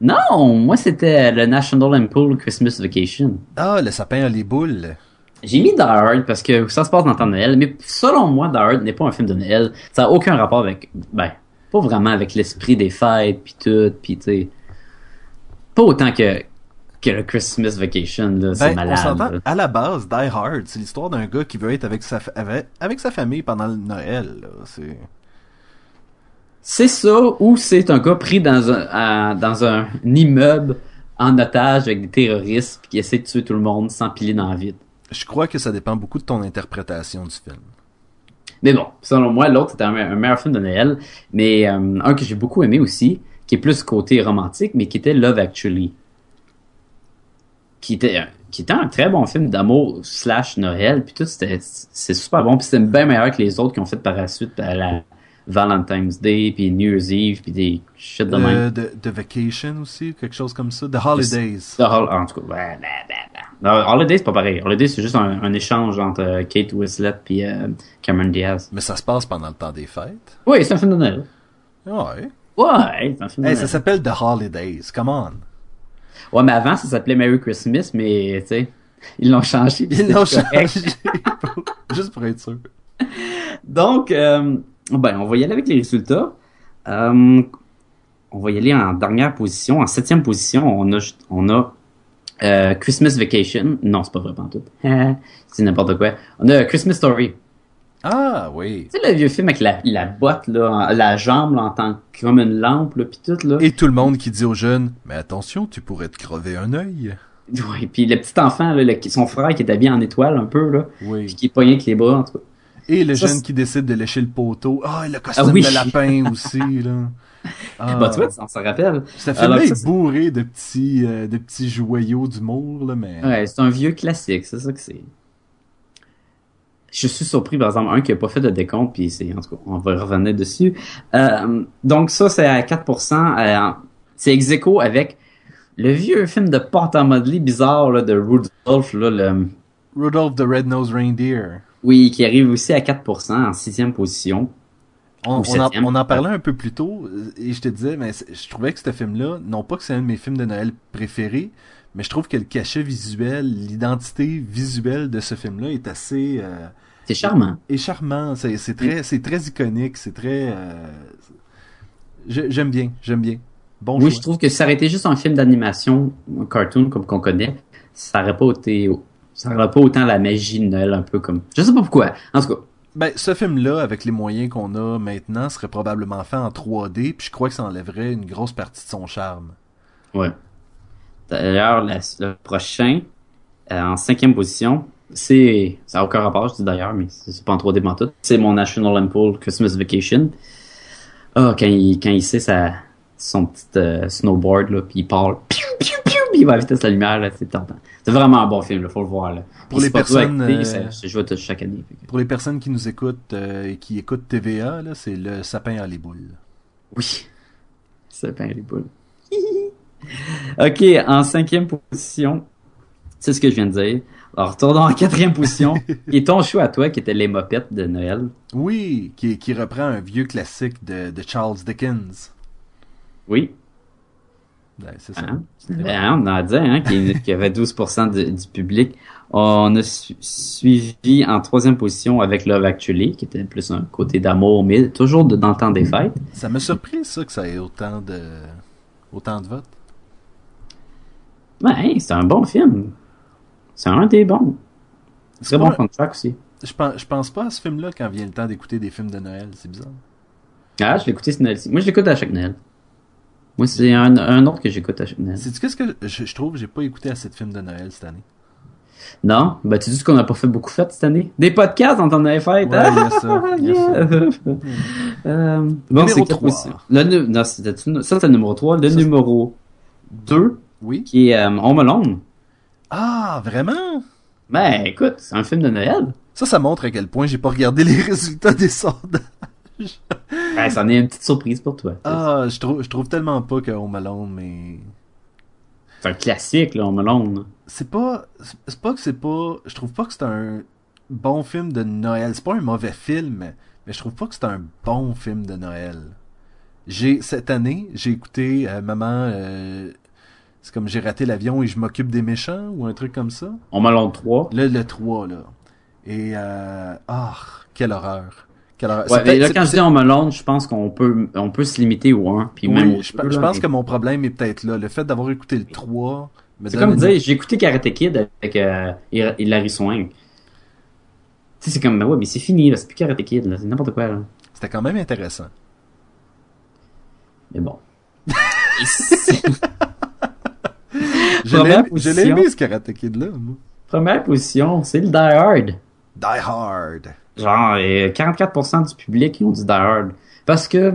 Non, moi, c'était le National Lampoon Christmas Vacation. Ah, le sapin à les boules. J'ai mis Die Hard parce que ça se passe dans le temps de Noël, mais selon moi, Die Hard n'est pas un film de Noël. Ça n'a aucun rapport avec, ben, pas vraiment avec l'esprit des fêtes puis tout, puis tu sais, pas autant que que le Christmas Vacation là, c'est Ben, malade. on s'entend, à la base, Die Hard, c'est l'histoire d'un gars qui veut être avec sa, avec, avec sa famille pendant le Noël. là. C'est... C'est ça ou c'est un gars pris dans un à- dans un immeuble en otage avec des terroristes qui essaie de tuer tout le monde sans piler dans la vide. Je crois que ça dépend beaucoup de ton interprétation du film. Mais bon, selon moi, l'autre c'était un, me- un meilleur film de Noël, mais euh, un que j'ai beaucoup aimé aussi, qui est plus côté romantique, mais qui était Love Actually, qui était était un très bon film d'amour slash Noël, puis tout c'était c'est super bon, puis c'était bien meilleur que les autres qui ont fait par la suite à la Valentine's Day, puis New Year's Eve, puis des shit de même. Le, de, The Vacation aussi, quelque chose comme ça? The Holidays. The Hol- en tout cas, bah, bah, bah. Non, Holiday c'est pas pareil. Holiday c'est juste un, un échange entre euh, Kate Winslet puis euh, Cameron Diaz. Mais ça se passe pendant le temps des fêtes. Oui, c'est un film de Noël. Ouais. Ouais, c'est un film de Hey, Noël. ça s'appelle The Holidays. Come on. Ouais, mais avant, ça s'appelait Merry Christmas, mais, tu sais, ils l'ont changé. Ils l'ont changé. Juste pour être sûr. Donc, euh, ben, on va y aller avec les résultats. Euh, on va y aller en dernière position. En septième position, on a, on a euh, Christmas Vacation. Non, c'est pas vrai, pas en tout. c'est n'importe quoi. On a Christmas Story. Ah, oui. Tu sais, le vieux film avec la, la botte, là, la jambe, là, en tant que comme une lampe, là, pis tout, là. Et tout le monde qui dit aux jeunes, mais attention, tu pourrais te crever un œil. Ouais, puis le petit enfant, là, le- son frère qui est habillé en étoile un peu, là, Oui. puis qui est pas rien que les bras, en tout cas. Et le Ça, jeune qui décide de lécher le poteau. Ah, le costume Ah oui. de lapin aussi, là. Ah. Bah, tu vois, on s'en rappelle. Ça, c'est- bourré de petits, euh, de petits joyaux d'humour, là, mais... Ouais, c'est un vieux classique, c'est ça que c'est. Je suis surpris, par exemple, un qui a pas fait de décompte, puis c'est, en tout cas, on va revenir dessus. Euh, donc ça, c'est à 4%. euh, c'est ex aequo avec le vieux film de porte à modeler bizarre là, de Rudolph, là, le, Rudolph the Red-Nosed Reindeer. Oui, qui arrive aussi à 4% en sixième position. On, en, septième. on en parlait un peu plus tôt, euh, et je te disais, mais je trouvais que ce film-là, non pas que c'est un de mes films de Noël préférés, mais je trouve que le cachet visuel, l'identité visuelle de ce film-là est assez... euh, C'est charmant. est charmant. C'est très, c'est très iconique, c'est très... euh, J'aime bien, j'aime bien. Bon oui, choix. je trouve que si ça aurait été juste un film d'animation, un cartoon comme qu'on connaît, ça aurait pas été, ça aurait pas autant la magie de Noël un peu comme, je sais pas pourquoi. En tout cas, Ben, ce film-là, avec les moyens qu'on a maintenant, serait probablement fait en 3D, puis je crois que ça enlèverait une grosse partie de son charme. Ouais. D'ailleurs, le prochain, euh, en cinquième position, c'est, ça n'a aucun rapport, je dis d'ailleurs, mais c'est pas en 3D tout. C'est mon National Lampoon Christmas Vacation. Ah, quand il, quand il sait sa, son petit euh, snowboard, là, puis il parle, piou, piou, piou, il va à la vitesse de la lumière, c'est tentant. C'est vraiment un bon film, là, faut le voir, là. Pour les à personnes, euh, ça- joue à chaque année. Pour les personnes qui nous écoutent euh, et qui écoutent TVA, là, c'est le sapin à les boules. Oui. Ça peint les boules. ok, en cinquième position, c'est ce que je viens de dire. Alors, retournons en quatrième position. Et ton choix à toi, qui était les mopettes de Noël. Oui, qui, qui reprend un vieux classique de, de Charles Dickens. Oui. Ben, c'est ça. Hein? Ben, on en a dit hein, qu'il y avait 12% de- du public. On a su- suivi en troisième position avec Love Actually, qui était plus un côté d'amour, mais toujours de- dans le temps des fêtes. Ça m'a surpris, ça, que ça ait autant de, autant de votes. Ben, c'est un bon film. C'est un des bons. C'est Très bon contract aussi. Je pense, je pense pas à ce film-là quand vient le temps d'écouter des films de Noël. C'est bizarre. Ah, je l'écoutais ce Noël Moi, je l'écoute à chaque Noël. Moi, c'est un, un autre que j'écoute à Noël. C'est qu'est-ce que je, je trouve? J'ai pas écouté assez de films de Noël cette année. Non? Ben, tu dis qu'on n'a pas fait beaucoup fait cette année? Des podcasts, on t'en avait fait. Ouais, il y a ça, il y a ça. Euh, bon, c'est? Le, non, c'était, ça, c'était le numéro 3. Le Ça, c'est- numéro 2, Oui. qui est euh, Home Alone. Ah, vraiment? Ben, écoute, c'est un film de Noël. Ça, ça montre à quel point j'ai pas regardé les résultats des sondages. C'en est une petite surprise pour toi. Ah, je trouve, je trouve tellement pas que Home Alone, mais C'est un classique, là, Home Alone. c'est pas, c'est- pas que c'est pas, je trouve pas que c'est un bon film de Noël. C'est pas un mauvais film, mais je trouve pas que c'est un bon film de Noël. J'ai cette année, j'ai écouté euh, Maman, euh, c'est comme j'ai raté l'avion et je m'occupe des méchants ou un truc comme ça. Home Alone 3. Là, le 3, là. Et, euh, ah, quelle horreur. Ouais, mais là, quand je dis Home Alone, je pense qu'on peut, on peut se limiter au 1, puis oui, même au je, 2, je là, pense mais- que mon problème est peut-être là. Le fait d'avoir écouté le 3 me C'est comme dire, j'ai écouté Karate Kid avec euh, Hil- Hilary Swank. Tu sais, c'est comme, ben ouais, mais c'est fini, là, c'est plus Karate Kid, là, c'est n'importe quoi, là. C'était quand même intéressant. Mais bon. Je l'ai aimé ce Karate Kid-là, moi. Première position, c'est le Die Hard. Die Hard. Genre, euh, 44% du public qui ont dit Die Hard. Parce que,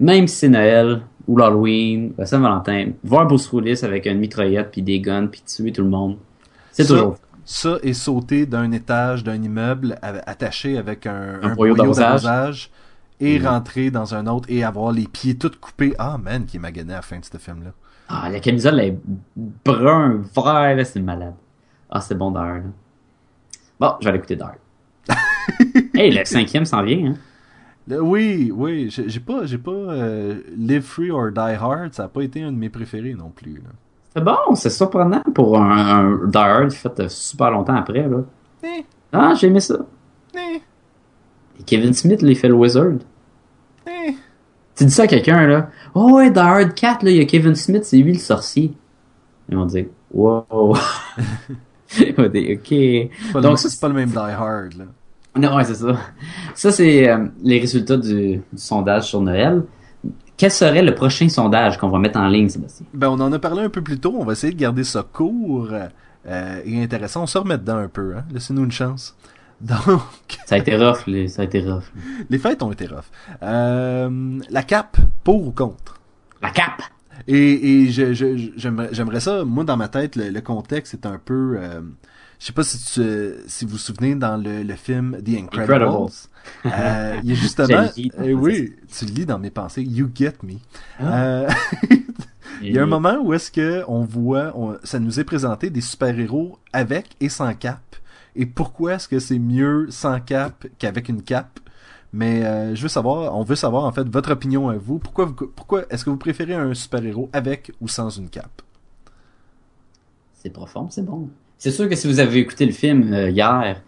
même si c'est Noël, ou l'Halloween, la Saint-Valentin, voir Bruce Willis avec une mitraillette, puis des guns, puis tuer tout le monde, c'est toujours... Ça et sauter d'un étage d'un immeuble attaché avec un, Un boyau d'arrosage. et Mhm. rentrer dans un autre et avoir les pieds tout coupés. Ah, man, qui m'a gagné à la fin de ce film-là. Ah, la camisole est brun, vert, là, c'est malade. Ah, c'est bon hein. Bon, je vais aller écouter. hey, le cinquième s'en vient, hein. Le- oui, oui, j'ai pas, j'ai pas euh, Live Free or Die Hard, ça a pas été un de mes préférés non plus. C'est bon, c'est surprenant pour un, un Die Hard fait euh, super longtemps après, là. Eh, Ah, j'ai aimé ça. eh, Et Kevin Smith, il fait le Wizard. eh. Tu dis ça à quelqu'un, là. Oh ouais, Die Hard 4, là, il y a Kevin Smith, c'est lui le sorcier. Ils vont dire, wow. Ok. Donc, le- ça, c'est pas le même Die Hard, là. Non, ouais, c'est ça. Ça, c'est euh, les résultats du, du sondage sur Noël. Quel serait le prochain sondage qu'on va mettre en ligne, Sébastien? Ben, on en a parlé un peu plus tôt. On va essayer de garder ça court euh, et intéressant. On se remet dedans un peu, hein. Laissez-nous une chance. Donc, Ça a été rough, les- ça a été rough. les fêtes ont été rough. Euh, la cape, pour ou contre? La cape! Et, et je, je, je- j'aimerais, j'aimerais ça, moi dans ma tête, le, le contexte est un peu... euh, je sais pas si tu, si vous vous souvenez dans le, le film The Incredibles. Incredibles. Euh, il y a justement... Oui, tu le lis dans mes pensées. You get me. Ah. Euh, il y a un moment où est-ce que on voit, on- ça nous est présenté des super-héros avec et sans cape. Et pourquoi est-ce que c'est mieux sans cape qu'avec une cape? Mais euh, je veux savoir, on veut savoir en fait votre opinion à vous. Pourquoi, vous- pourquoi est-ce que vous préférez un super-héros avec ou sans une cape? C'est profond, c'est bon. C'est sûr que si vous avez écouté le film euh, hier,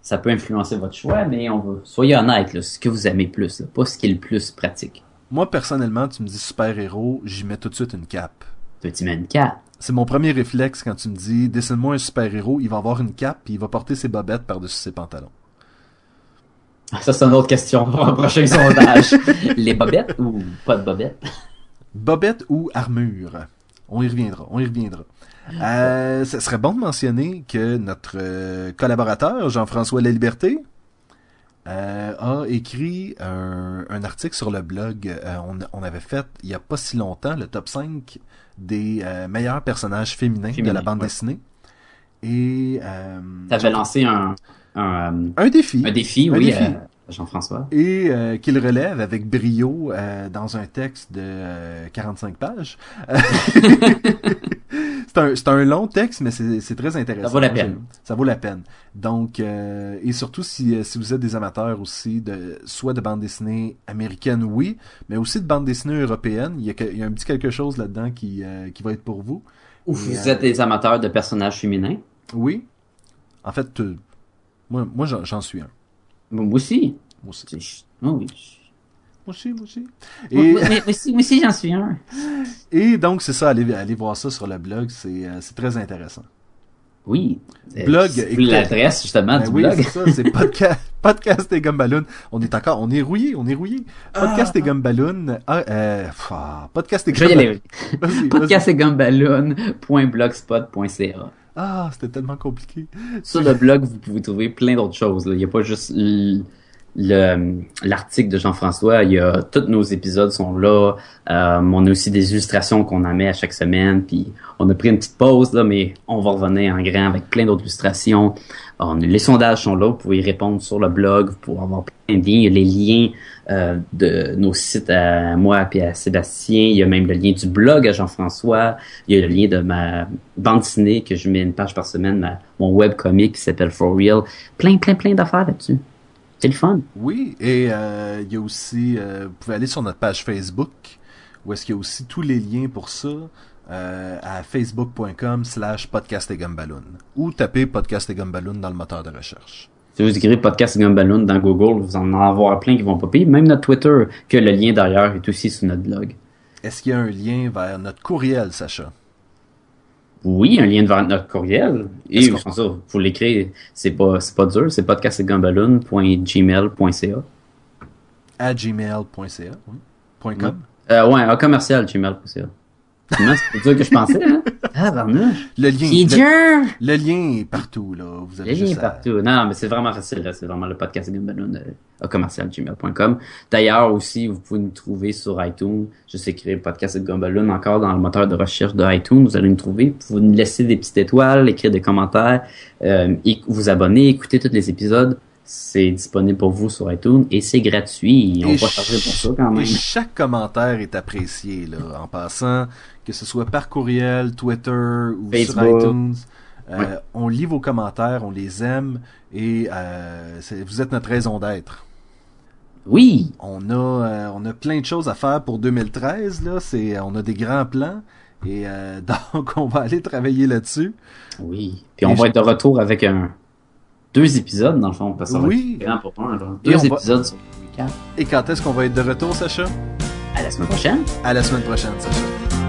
ça peut influencer votre choix, mais on va... soyez honnête, là, ce que vous aimez plus, là, pas ce qui est le plus pratique. Moi personnellement, tu me dis super-héros, j'y mets tout de suite une cape. Toi, tu mets une cape. C'est mon premier réflexe quand tu me dis dessine-moi un super-héros, il va avoir une cape puis il va porter ses bobettes par-dessus ses pantalons. Ça, c'est une autre question pour un prochain sondage. Les bobettes ou pas de bobettes? Bobette ou armure? On y reviendra, on y reviendra. Euh, ce serait bon de mentionner que notre euh, collaborateur, Jean-François Laliberté, euh, a écrit un, un article sur le blog. Euh, on, on avait fait, il y a pas si longtemps, le top 5 des euh, meilleurs personnages féminins, de la bande ouais. dessinée. Et... Euh, T'avais lancé un, un, euh, un défi. un défi, oui, défi. à Jean-François. et euh, qu'il relève avec brio euh, dans un texte de euh, 45 pages. c'est un, un long texte, mais c'est très intéressant. Ça vaut la peine. Ça vaut la peine. Donc, euh, et surtout si, euh, si vous êtes des amateurs aussi, de soit de bande dessinée américaine, oui, mais aussi de bande dessinée européenne, il y a, il y a un petit quelque chose là-dedans qui, euh, qui va être pour vous. Ou vous euh, êtes des amateurs de personnages féminins? Oui. En fait, euh, moi, moi j'en suis un. Moi aussi. Moi aussi. Oh oui. Moi aussi, moi aussi. Moi, Et... aussi, j'en suis un. Et donc, c'est ça, allez, allez voir ça sur le blog, c'est euh, très intéressant. Oui. Euh, Blog. L'adresse, justement, Ben du oui, blog. c'est ça, c'est podcast, podcast et Gumballoon. On est encore, on est rouillé, on est rouillé. Podcast et Gumballoon, ah, euh, pff, ah, podcast et Je vais y aller. Vas-y, vas-y. podcastetgumballoon.blogspot.ca Ah, c'était tellement compliqué. Sur le blog, vous pouvez trouver plein d'autres choses. là. Il n'y a pas juste l'article de Jean-François. Il y a tous nos épisodes sont là. Euh, on a aussi des illustrations qu'on en met à chaque semaine. Puis on a pris une petite pause là, mais on va revenir en grand avec plein d'autres illustrations. On, les sondages sont là. Vous pouvez y répondre sur le blog. Vous pouvez avoir plein de liens. Il y a les liens euh, de nos sites à moi et à Sébastien. Il y a même le lien du blog à Jean-François. Il y a le lien de ma bande dessinée que je mets une page par semaine, ma, mon webcomic qui s'appelle For Real. Plein, plein, plein d'affaires là-dessus. C'est le fun. Oui, et euh, il y a aussi, euh, vous pouvez aller sur notre page Facebook, où est-ce qu'il y a aussi tous les liens pour ça, euh, à facebook.com slash podcast et Gumballoon, ou tapez podcast et Gumballoon dans le moteur de recherche. Si vous écrivez Podcast Gumballoon dans Google, vous en en avoir plein qui vont popper. Même notre Twitter, que le lien d'ailleurs est aussi sur notre blog. Est-ce qu'il y a un lien vers notre courriel, Sacha? Oui, un lien vers notre courriel. Et sans ça, vous l'écrire, c'est pas, c'est pas dur, c'est podcastgumballoon.gmail.ca. à gmail.ca. oui. .com. Euh, ouais, un commercial gmail.ca. C'est dur que je pensais, hein? Ah, barnouche. Le lien, C'est le, dur! le lien est partout, là. Vous avez Le lien est à- partout. Non, mais c'est vraiment facile. là. C'est vraiment le podcast Gumballoon euh, à commercialgmail.com. D'ailleurs, aussi, vous pouvez nous trouver sur iTunes. Juste écrire podcast Gumballoon encore dans le moteur de recherche de iTunes. Vous allez nous trouver. Vous pouvez nous laisser des petites étoiles, écrire des commentaires, euh, et vous abonner, écouter tous les épisodes. C'est disponible pour vous sur iTunes et c'est gratuit. On Et va charger pour ça quand Et même. chaque commentaire est apprécié, là, en passant, que ce soit par courriel, Twitter ou sur Facebook. iTunes. Euh. On lit vos commentaires, on les aime, et euh, vous êtes notre raison d'être. Oui! On a, euh, on a plein de choses à faire pour 2013, là. C'est, on a des grands plans. Et donc, on va aller travailler là-dessus. Oui. Puis on va être de retour avec un deux épisodes, dans le fond, parce que ça Oui. va être grand pour un. genre. Et Deux va- épisodes sur recap. Et quand est-ce qu'on va être de retour, Sacha? À la semaine prochaine. À la semaine prochaine, Sacha.